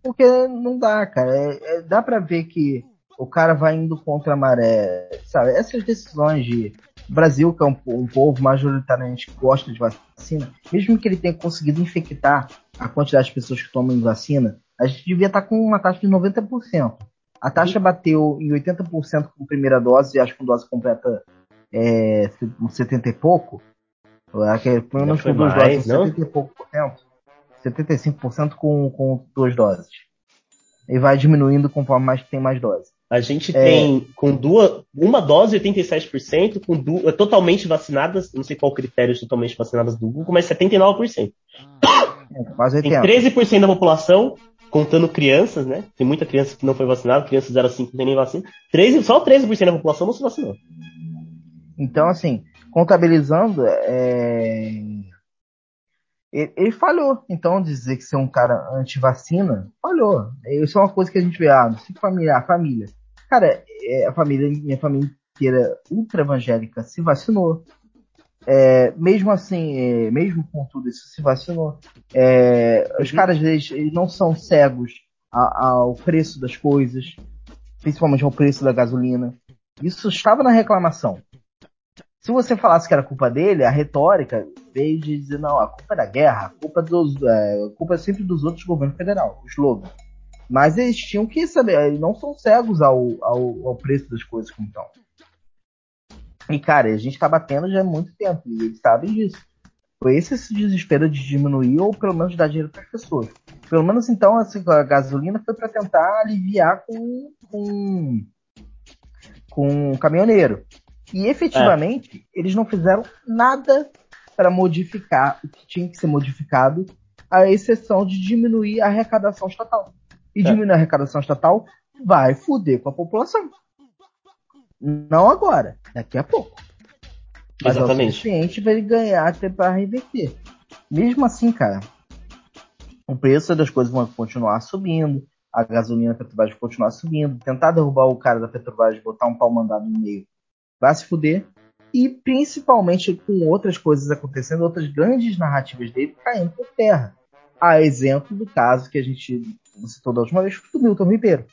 Porque não dá, cara. É, é, dá pra ver que o cara vai indo contra a maré. Sabe, essas decisões de Brasil, que é um, um povo majoritariamente que gosta de vacina, mesmo que ele tenha conseguido infectar a quantidade de pessoas que tomam vacina, a gente devia estar com uma taxa de 90%. A taxa bateu em 80% com primeira dose, e acho que com dose completa é, 70 e pouco. Pelo menos com duas mais, doses, não? 70 e pouco por cento. 75% com, com duas doses. E vai diminuindo conforme mais tem mais doses. A gente é... tem com duas, uma dose 87%, com duas, totalmente vacinadas, não sei qual o critério de totalmente vacinadas do Google, mas 79%. É, quase 80%. Tem 13% da população contando crianças, né? Tem muita criança que não foi vacinada, crianças 0 a 5 não tem nem vacina. 13, só 13% da população não se vacinou. Então, assim, contabilizando, é... ele, ele, falhou. Então, dizer que ser um cara anti-vacina, falhou. Isso é uma coisa que a gente vê, ah, se familiar, a família. Cara, é, a família, minha família inteira ultra evangélica se vacinou. É, mesmo assim, é, mesmo com tudo isso, se vacinou. É, uhum. Os caras eles, eles, não são cegos ao preço das coisas, principalmente ao preço da gasolina. Isso estava na reclamação. Se você falasse que era culpa dele, a retórica veio de dizer, não, a culpa é da guerra, a culpa, dos, é, a culpa é sempre dos outros governos federal, o slogan. Mas eles tinham que saber, eles não são cegos ao, ao, ao preço das coisas como estão. E, cara, a gente tá batendo já há muito tempo, e eles sabem disso. Foi esse, esse desespero de diminuir ou pelo menos dar dinheiro para as pessoas. Pelo menos então assim, a gasolina foi para tentar aliviar com, com, com o caminhoneiro. E efetivamente, é. eles não fizeram nada para modificar o que tinha que ser modificado, a exceção de diminuir a arrecadação estatal. E é. diminuir a arrecadação estatal vai foder com a população. Não agora, daqui a pouco. Mas Exatamente. é o suficiente para ele ganhar até para reverter. Mesmo assim, cara, o preço das coisas vai continuar subindo, a gasolina da Petrobras vai continuar subindo, tentar derrubar o cara da Petrobras, botar um pau mandado no meio, vai se fuder. E principalmente com outras coisas acontecendo, outras grandes narrativas dele caindo por terra. A exemplo do caso que a gente citou da última vez, do Milton Ribeiro.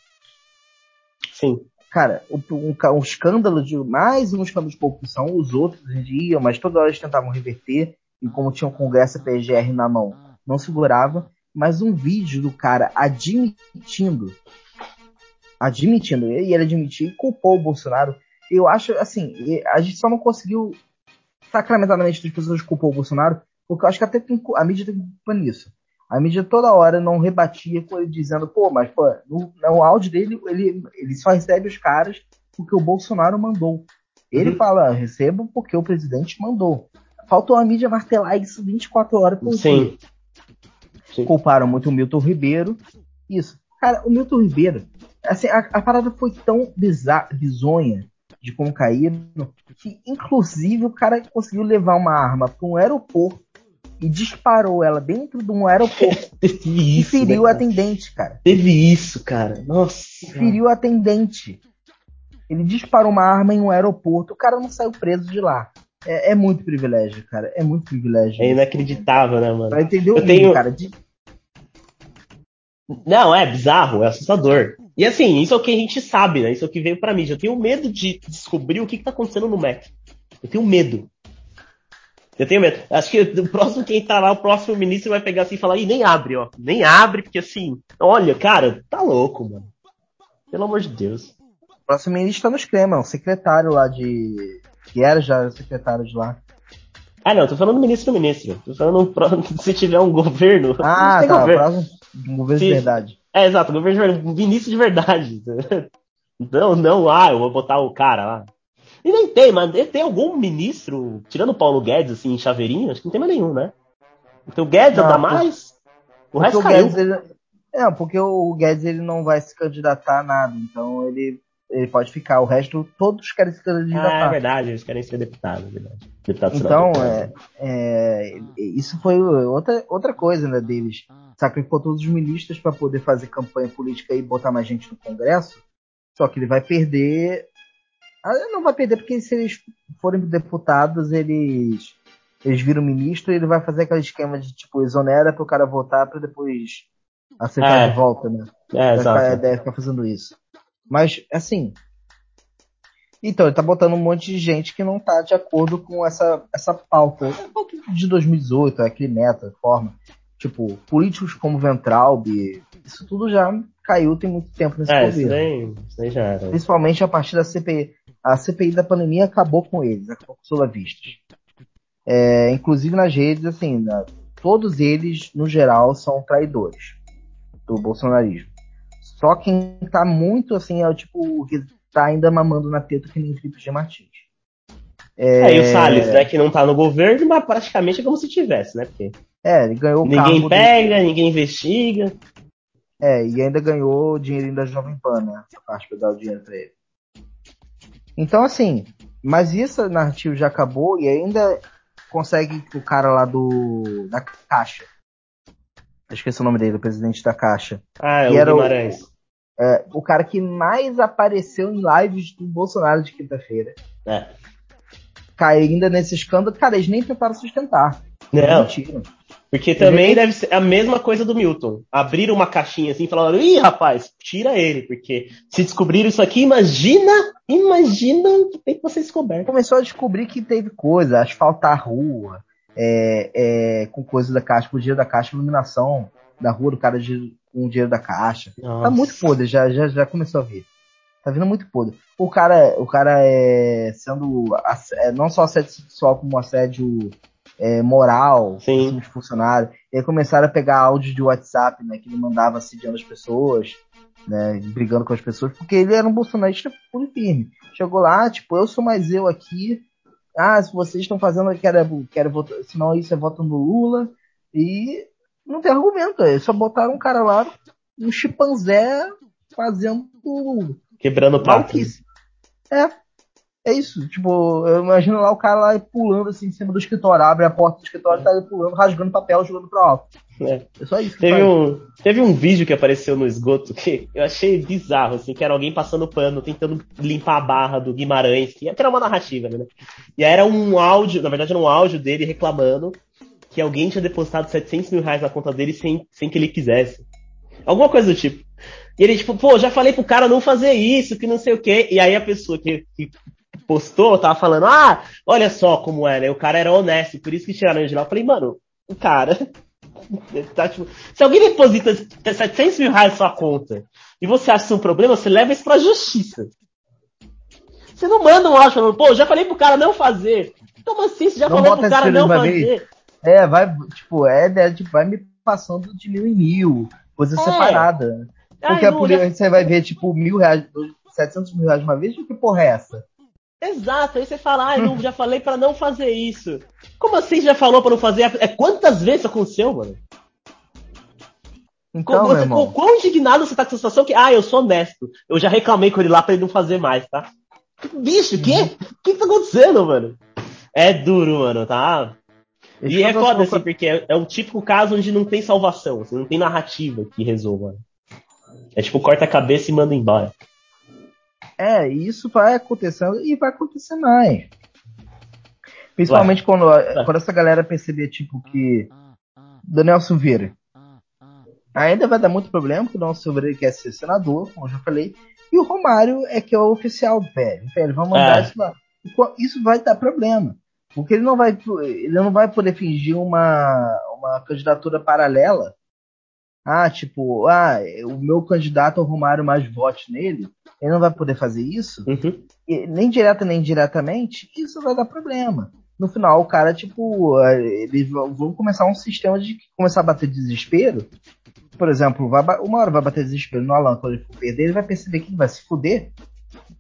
Sim cara, um, um, um, escândalo de mais um escândalo de corrupção, os outros iam, mas toda hora eles tentavam reverter, e como tinha o Congresso e PGR na mão, não segurava. Mas um vídeo do cara admitindo, admitindo, e ele admitiu e culpou o Bolsonaro. Eu acho, assim, a gente só não conseguiu sacramentadamente as pessoas culpou o Bolsonaro, porque eu acho que até tem, a mídia tem culpa nisso. A mídia toda hora não rebatia com ele dizendo, pô, mas pô, no, no áudio dele, ele, ele só recebe os caras porque o Bolsonaro mandou. Ele uhum. fala, recebo porque o presidente mandou. Faltou a mídia martelar isso 24 horas por Sim. Sim. Culparam muito o Milton Ribeiro. Isso. Cara, o Milton Ribeiro, assim, a, a parada foi tão bizarra, bizonha de como caíram, que inclusive o cara conseguiu levar uma arma para um aeroporto e disparou ela dentro de um aeroporto Teve e isso. feriu né, a cara? atendente, cara. Teve isso, cara. Nossa. Feriu a atendente. Ele disparou uma arma em um aeroporto, o cara não saiu preso de lá. É, é muito privilégio, cara. É muito privilégio. É inacreditável, né, mano? Pra entender o Eu nível, tenho- cara. De... Não, é bizarro, é assustador. E assim, isso é o que a gente sabe, né? Isso é o que veio pra mídia. Eu tenho medo de descobrir o que, que tá acontecendo no Mac. Eu tenho medo. Eu tenho medo. Acho que o próximo que entrar lá, o próximo ministro vai pegar assim e falar, ih, nem abre, ó. Nem abre, porque assim, olha, cara, tá louco, mano. Pelo amor de Deus. O próximo ministro tá no esquema, o secretário lá de. Que era já secretário de lá. Ah, não, tô falando do ministro do ministro. Tô falando se tiver um governo. Ah, tá. O governo. próximo um governo de verdade. É, exato, governo de verdade, ministro de verdade. Não, não, ah, eu vou botar o cara lá. E nem tem, mas tem algum ministro, tirando o Paulo Guedes, assim, em chaveirinho, acho que não tem mais nenhum, né? Então o Guedes Não, por- mais, o resto o caiu. Guedes, ele... É, porque o Guedes ele não vai se candidatar a nada, então ele, ele pode ficar. O resto, todos querem se Ah, é candidatar. verdade, eles querem ser deputado, é verdade. Deputado Então, é, é, isso foi outra, outra coisa, né, deles. Sacrificou todos os ministros para poder fazer campanha política e botar mais gente no Congresso. Só que ele vai perder. Ah, Não vai perder porque se eles forem deputados, eles eles viram ministro e ele vai fazer aquele esquema de tipo exonera para o cara votar para depois aceitar É. de volta, né? É, Vai ficar, exato. deve ficar fazendo isso. Mas, assim. Então, ele tá botando um monte de gente que não tá de acordo com essa, essa pauta. É pauta de 2018, é aquele meta, forma. Tipo, políticos como Ventralb, isso tudo já caiu tem muito tempo nesse É, isso governo. daí, isso daí já era. Principalmente a partir da CPI. A CPI da pandemia acabou com eles, acabou com os solavistas. É, inclusive nas redes, assim, na- todos eles, no geral, são traidores do bolsonarismo. Só quem tá muito, assim, é o tipo, que tá ainda mamando na teta que nem Felipe G. Martins. É, e o Salles, né, que não tá no governo, mas praticamente é como se tivesse, né? Porque É, ele ganhou o ninguém pega, ninguém investiga. dele- É, e ainda ganhou o dinheirinho da Jovem Pan, né? A parte pra dar o dinheiro pra ele. Então, assim, mas isso narrativo já acabou e ainda consegue que o cara lá do. da Caixa. Eu esqueci o nome dele, o presidente da Caixa. Ah, é o era o- Guimarães. É, o cara que mais apareceu em lives do Bolsonaro de quinta-feira. É. Cai ainda nesse escândalo, cara, eles nem tentaram sustentar. Não, Mentira. porque também Ele- deve ser a mesma coisa do Milton. Abriram uma caixinha assim e falaram, ih, rapaz, tira ele, porque se descobriram isso aqui, imagina, imagina o que tem que ser descoberto. Começou a descobrir que teve coisa, asfaltar a rua, é, é, com coisa da caixa, com o dinheiro da caixa, iluminação da rua do cara de- com o dinheiro da caixa. Tá Nossa. muito podre, já, já, já começou a ver. Tá vindo muito podre. O cara, o cara é sendo é, não só assédio sexual, como assédio é, moral, Sim. em cima de funcionário. E aí começaram a pegar áudio de WhatsApp, né, que ele mandava assediando as pessoas, né, brigando com as pessoas, porque ele era um bolsonarista puro e firme. Chegou lá, tipo, eu sou mais eu aqui. Ah, se vocês estão fazendo, quero, quero votar, senão isso é voto no Lula. E não tem argumento, eles só botaram um cara lá, um chimpanzé fazendo Quebrando o maluquice. É. É isso. Tipo, eu imagino lá o cara lá pulando assim em cima do escritório, abre a porta do escritório e tá ele pulando, rasgando papel, jogando pro alto. É. É só isso Teve faz. um, teve um vídeo que apareceu no esgoto que eu achei bizarro, assim, que era alguém passando pano, tentando limpar a barra do Guimarães, que era uma narrativa, né? E aí era um áudio, na verdade era um áudio dele reclamando que alguém tinha depositado 700 mil reais na conta dele sem, sem que ele quisesse. Alguma coisa do tipo. E ele, tipo, pô, já falei pro cara não fazer isso, que não sei o quê. E aí a pessoa que, que postou tava falando, ah, olha só como é, né? O cara era honesto, por isso que tiraram ele de lá. Eu falei, mano, o cara. Tá, tipo, se alguém deposita 700 mil reais na sua conta e você acha um problema, você leva isso pra justiça. Você não manda um áudio falando, pô, já falei pro cara não fazer. Como assim? Você já Não falou pro cara não fazer? É, vai, tipo, é, né, tipo, vai me passando de mil em mil, coisa É. separada. Ai, Porque a não, polícia, já- você vai ver, tipo, mil reais, dois- 700 mil reais uma vez, que porra é essa? Exato, aí você fala, ah, eu não, já falei pra não fazer isso. Como assim já falou pra não fazer? É quantas vezes isso aconteceu, mano? Então, você, irmão, quão indignado você tá com essa situação que, ah, eu sou honesto. Eu já reclamei com ele lá pra ele não fazer mais, tá? Bicho, o quê? O que tá acontecendo, mano? É duro, mano, tá? E é foda, assim, porque é, é o típico caso onde não tem salvação, assim, não tem narrativa que resolva. É tipo, corta a cabeça e manda embora. É, isso vai acontecendo e vai acontecer mais. Principalmente quando, quando essa galera perceber, tipo, que Daniel Silveira ainda vai dar muito problema, porque o Daniel Silveira quer ser senador, como eu já falei, e o Romário é que é o oficial do PL. Velho, vamos mandar É. isso lá. Isso vai dar problema. Porque ele não vai, ele não vai poder fingir uma, uma candidatura paralela. Ah, tipo, ah, o meu candidato é o Romário, mais vote nele. Ele não vai poder fazer isso. Uhum. E nem direta nem indiretamente, isso vai dar problema. No final, o cara, tipo, eh, eles vão começar um sistema de começar a bater desespero. Por exemplo, vai uma hora vai bater desespero no Alan, quando ele for perder, ele vai perceber que ele vai se fuder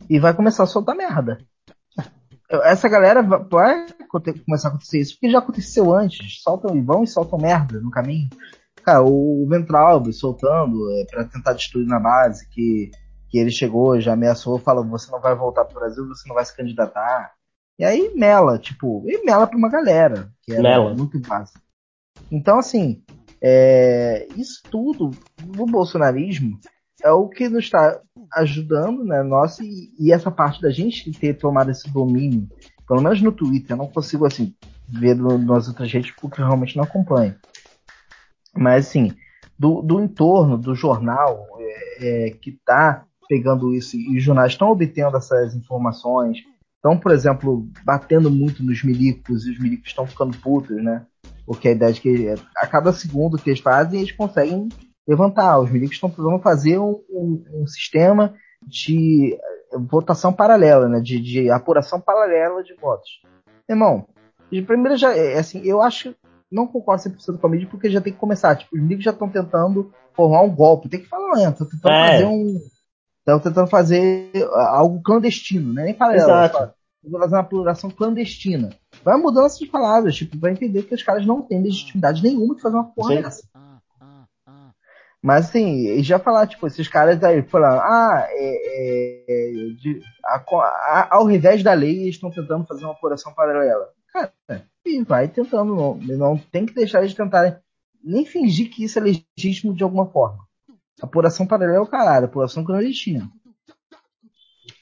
e vai começar a soltar merda. Essa galera va- vai começar a acontecer isso, porque já aconteceu antes. Soltam e vão e soltam merda no caminho. Cara, o Ventralbe soltando é, para tentar destruir na base, que, que ele chegou, já ameaçou, falou: você não vai voltar pro Brasil, você não vai se candidatar. E aí mela, tipo, e mela pra uma galera, que era Mela. muito fácil. Então, assim, é, isso tudo no bolsonarismo é o que nos está ajudando, né, nós e, e essa parte da gente ter tomado esse domínio, pelo menos no Twitter, eu não consigo, assim, ver no, nas outras redes porque eu realmente não acompanho. Mas, assim, do, do entorno, do jornal é, é, que tá pegando isso e os jornais estão obtendo essas informações, estão, por exemplo, batendo muito nos milicos e os milicos estão ficando putos, né? Porque a ideia é que a cada segundo que eles fazem, eles conseguem levantar. Os milicos estão precisando fazer um, um- um sistema de votação paralela, né? De, de apuração paralela de votos. Irmão, de primeira já é assim, eu acho, não concordo 100% com a mídia, porque já tem que começar. Tipo, os milicos já estão tentando formar um golpe. Tem que falar, né? Estão tentando É. fazer um. Estão tentando fazer ah, algo clandestino, né? Nem paralelo. Vou fazer uma apuração clandestina. Vai mudando essas palavras, tipo, vai entender que os caras não têm legitimidade nenhuma de fazer uma porra Sim. dessa. Mas assim, já falar, tipo, esses caras aí falando, ah, é, é, de- a- a- ao revés da lei, eles estão tentando fazer uma apuração paralela. Cara, e vai tentando, não, não tem que deixar eles tentarem nem fingir que isso é legítimo de alguma forma. Apuração paralela é o caralho, apuração clandestina.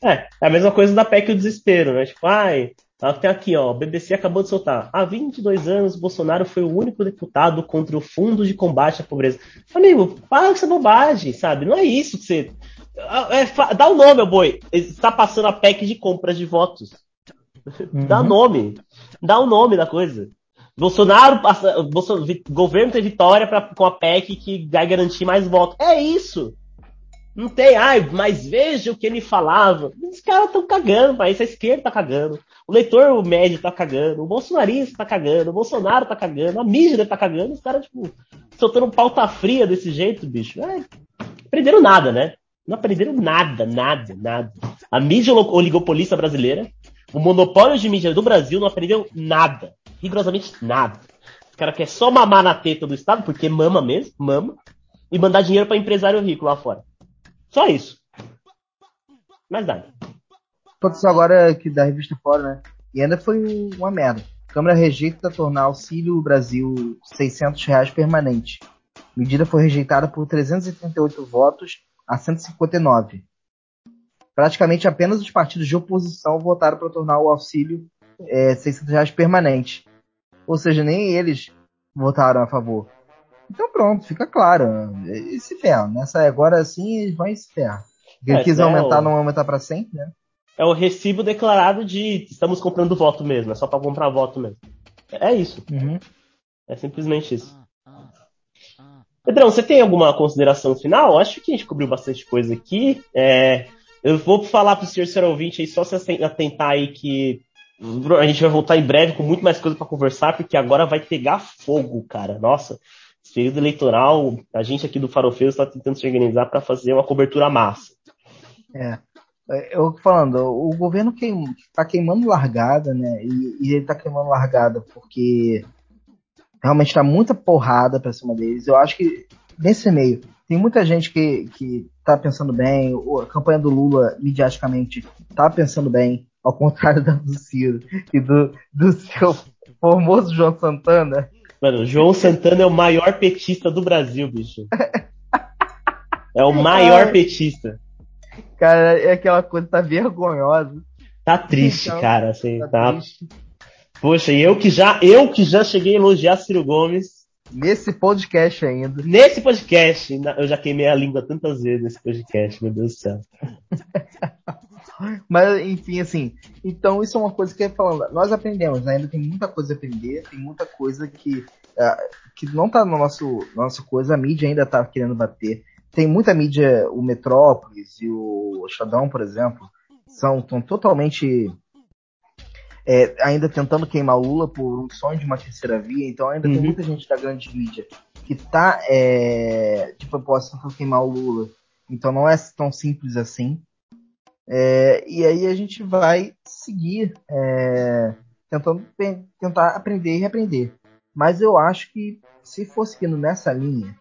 É, é a mesma coisa da PEC o desespero, né? Tipo, ai, até aqui, ó, o BBC acabou de soltar. Há 22 anos, Bolsonaro foi o único deputado contra o Fundo de Combate à Pobreza. Amigo, para com essa bobagem, sabe? Não é isso que você. É, fa- dá o nome, ô boi. Está passando a PEC de compras de votos. Dá Uhum. nome. Dá o nome da coisa. Bolsonaro, passa- Bolso- vi- governo tem vitória pra, com a PEC que vai garantir mais votos. É isso. Não tem, ai, mas veja o que ele falava. Os caras estão cagando, mas a esquerda tá cagando. O leitor médio tá cagando. O bolsonarista tá cagando. O Bolsonaro tá cagando. A mídia tá cagando. Os caras, tipo, soltando pauta fria desse jeito, bicho. É, aprenderam nada, né? Não aprenderam nada, nada, nada. A mídia oligopolista brasileira, o monopólio de mídia do Brasil não aprendeu nada. Rigorosamente nada. Os caras querem só mamar na teta do Estado, porque mama mesmo, mama, e mandar dinheiro pra empresário rico lá fora. Só isso. Mais nada. Aconteceu agora que da revista fora, né? E ainda foi uma merda. Câmara rejeita tornar Auxílio Brasil 600 reais permanente. Medida foi rejeitada por 338 votos a 159. Praticamente apenas os partidos de oposição votaram para tornar o auxílio é, 600 reais permanente. Ou seja, nem eles votaram a favor. Então pronto, fica claro. E se ferra. Nessa agora sim eles vão e se ferra. Quem É, quiser é aumentar, o- não aumentar para sempre, né? É o recibo declarado de estamos comprando voto mesmo, é só pra comprar voto mesmo. É isso. Uhum. É simplesmente isso. Pedrão, você tem alguma consideração final? Acho que a gente cobriu bastante coisa aqui. É, eu vou falar pro senhor, senhor ouvinte aí, só se aten- atentar aí que a gente vai voltar em breve com muito mais coisa pra conversar, porque agora vai pegar fogo, cara. Nossa, esse período eleitoral, a gente aqui do Farofeiro está tentando se organizar para fazer uma cobertura massa. É. Eu falando, o governo queim, tá queimando largada, né? E, e ele tá queimando largada porque realmente tá muita porrada pra cima deles. Eu acho que nesse meio tem muita gente que, que tá pensando bem, o- a campanha do Lula, midiaticamente, tá pensando bem, ao contrário da do Ciro e do, do seu Formoso João Santana. Mano, João Santana é o maior petista do Brasil, bicho. É o maior petista. Cara, é aquela coisa, tá vergonhosa. Tá triste, então, cara, assim, tá. tá. Poxa, e eu que já, eu que já cheguei a elogiar Ciro Gomes. Nesse podcast ainda. Nesse podcast, eu já queimei a língua tantas vezes nesse podcast, meu Deus do céu. Mas, enfim, assim, então isso é uma coisa que é falando, nós aprendemos, né? ainda tem muita coisa a aprender, tem muita coisa que, uh, que não tá no nosso, nossa coisa, a mídia ainda tá querendo bater. Tem muita mídia, o Metrópolis e o Xadão, por exemplo, são tão totalmente é, ainda tentando queimar o Lula por um sonho de uma terceira via, então ainda uhum. tem muita gente da grande mídia que tá é, de propósito para queimar o Lula. Então não é tão simples assim. É, e aí a gente vai seguir é, tentando tentar aprender e reaprender. Mas eu acho que se for seguindo nessa linha,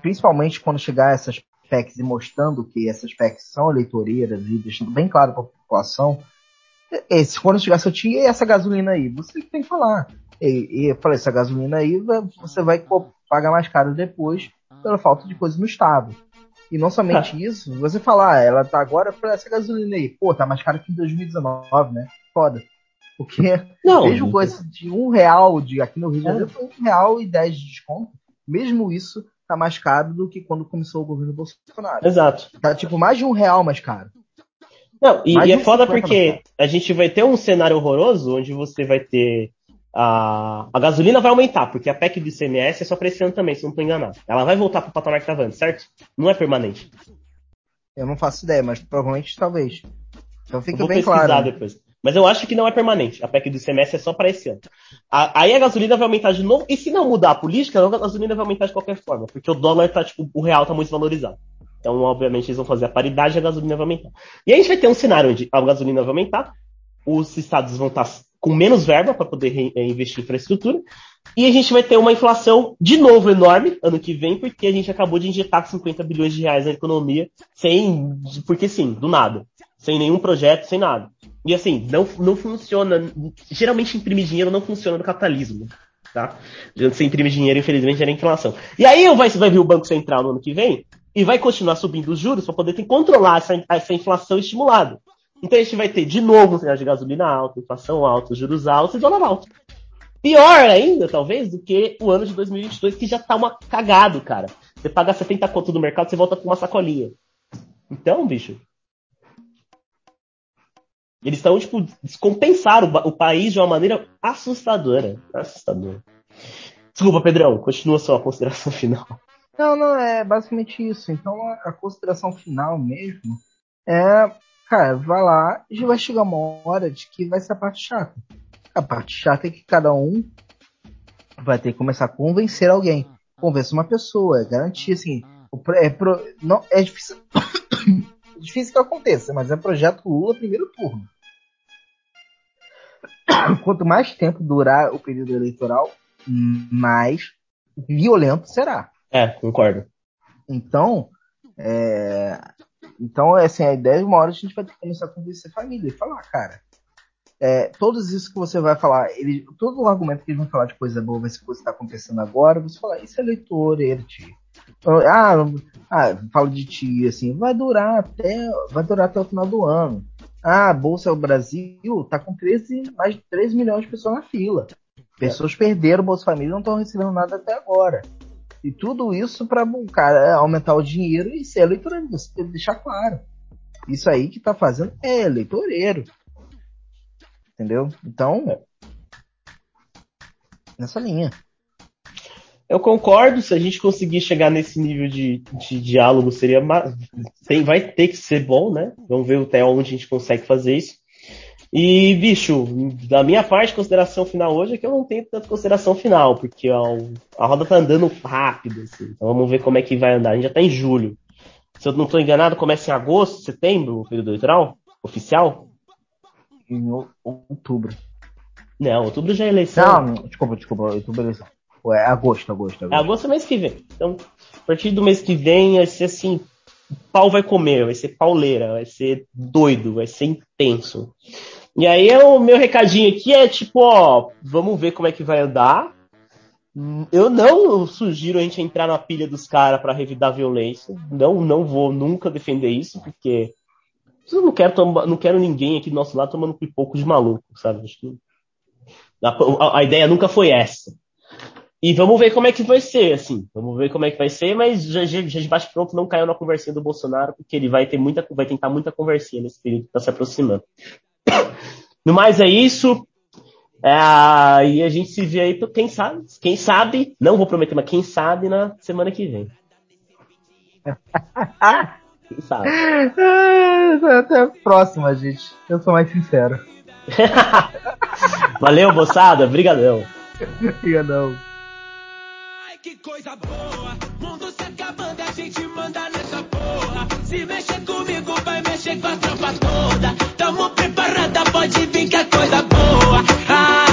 principalmente quando chegar essas PECs e mostrando que essas PECs são eleitoreiras e deixando bem claro para a população, esse, quando chegar seu tio, e essa gasolina aí? Você tem que falar. E, e eu falei, essa gasolina aí você vai pagar mais caro depois pela falta de coisa no estado. E não somente ah. isso, você falar, ah, ela tá agora para essa gasolina aí. Pô, tá mais caro que em 2019, né? Foda. Porque não, mesmo coisa de um real de aqui no Rio de Janeiro foi um real e dez de desconto. Mesmo isso tá mais caro do que quando começou o governo Bolsonaro. Exato. Tá tipo mais de um real mais caro. Não, e, e é foda porque a gente vai ter um cenário horroroso onde você vai ter a, a gasolina vai aumentar, porque a PEC do ICMS é só para esse ano também, se não estou enganado. Ela vai voltar para o patamar que estava antes, certo? Não é permanente. Eu não faço ideia, mas provavelmente talvez. Então fica bem claro. Né? depois. Mas eu acho que não é permanente. A PEC do ICMS é só para esse ano. A, aí a gasolina vai aumentar de novo. E se não mudar a política, a gasolina vai aumentar de qualquer forma. Porque o dólar tá, tipo, o real tá muito valorizado. Então, obviamente, eles vão fazer a paridade e a gasolina vai aumentar. E a gente vai ter um cenário onde a gasolina vai aumentar, os estados vão estar com menos verba para poder eh, investir em infraestrutura. E a gente vai ter uma inflação de novo enorme ano que vem, porque a gente acabou de injetar 50 bilhões de reais na economia, sem, porque sim, do nada. Sem nenhum projeto, sem nada. E assim, não, não funciona. Geralmente imprimir dinheiro não funciona no capitalismo. Tá? Você imprime dinheiro, infelizmente, gera inflação. E aí vai, vai ver o Banco Central no ano que vem e vai continuar subindo os juros para poder controlar essa, essa inflação estimulada. Então a gente vai ter de novo um cenário de gasolina alta, inflação alta, juros altos e dólar alto. Pior ainda, talvez, do que o ano de 2022, que já tá uma cagado, cara. Você paga 70 conto do mercado, você volta com uma sacolinha. Então, bicho. Eles estão, tipo, descompensaram o, o país de uma maneira assustadora. Assustadora. Desculpa, Pedrão, continua sua consideração final. Não, não, é basicamente isso. Então a, a consideração final mesmo é Cara, vai lá e vai chegar uma hora de que vai ser a parte chata. A parte chata é que cada um vai ter que começar a convencer alguém. Convencer uma pessoa, é garantir assim. É, pro, não, é difícil. é difícil que aconteça, mas é projeto Lula primeiro turno. Quanto mais tempo durar o período eleitoral, mais violento será. É, concordo. Então, é, então, assim, a ideia de uma hora a gente vai ter que começar a convencer a família e falar, cara, é, todos isso que você vai falar, ele, todo o argumento que eles vão falar de coisa boa vai ser coisa que está acontecendo agora, você falar, isso é leitor, ele te. Ah, ah, falo de ti, assim, vai durar até, vai durar até o final do ano. Ah, a Bolsa Brasil tá com 13, mais de 13 milhões de pessoas na fila. Pessoas perderam o Bolsa Família e não estão recebendo nada até agora. E tudo isso para o cara aumentar o dinheiro e ser eleitoreiro. Você tem que deixar claro. Isso aí que tá fazendo é eleitoreiro. Entendeu? Então, nessa linha. Eu concordo, se a gente conseguir chegar nesse nível de, de diálogo, seria tem, vai ter que ser bom, né? Vamos ver até onde a gente consegue fazer isso. E, bicho, da minha parte, consideração final hoje é que eu não tenho tanta consideração final, porque a, a roda tá andando rápido, assim. Então vamos ver como é que vai andar. A gente já tá em julho. Se eu não estou enganado, começa em agosto, setembro, o período eleitoral oficial? Em outubro. Não, outubro já é eleição. Não, desculpa, desculpa, outubro é eleição. É agosto, agosto, agosto. É agosto é mês que vem. Então, a partir do mês que vem vai ser assim, pau vai comer, vai ser pauleira, vai ser doido, vai ser intenso. E aí o meu recadinho aqui é tipo, ó, vamos ver como é que vai andar. Eu não sugiro a gente entrar na pilha dos caras para revidar a violência. Não, não vou nunca defender isso, porque eu não quero, não quero ninguém aqui do nosso lado tomando pipoco de maluco, sabe? A, a, ideia nunca foi essa. E vamos ver como é que vai ser, assim. Vamos ver como é que vai ser, mas já, já, já de baixo pronto não caiu na conversinha do Bolsonaro, porque ele vai ter muita, vai tentar muita conversinha nesse período que tá se aproximando. No mais é isso. É, e a gente se vê aí, quem sabe, quem sabe, não vou prometer, mas quem sabe na semana que vem. quem sabe. Até a próxima, gente. Eu sou mais sincero. Valeu, moçada. Obrigadão. Obrigadão. Ai, que coisa boa. Mundo se acabando, a gente manda nessa porra. Se mexe chegou a tropa toda. Tamo preparada, pode vir que é coisa boa. Ah.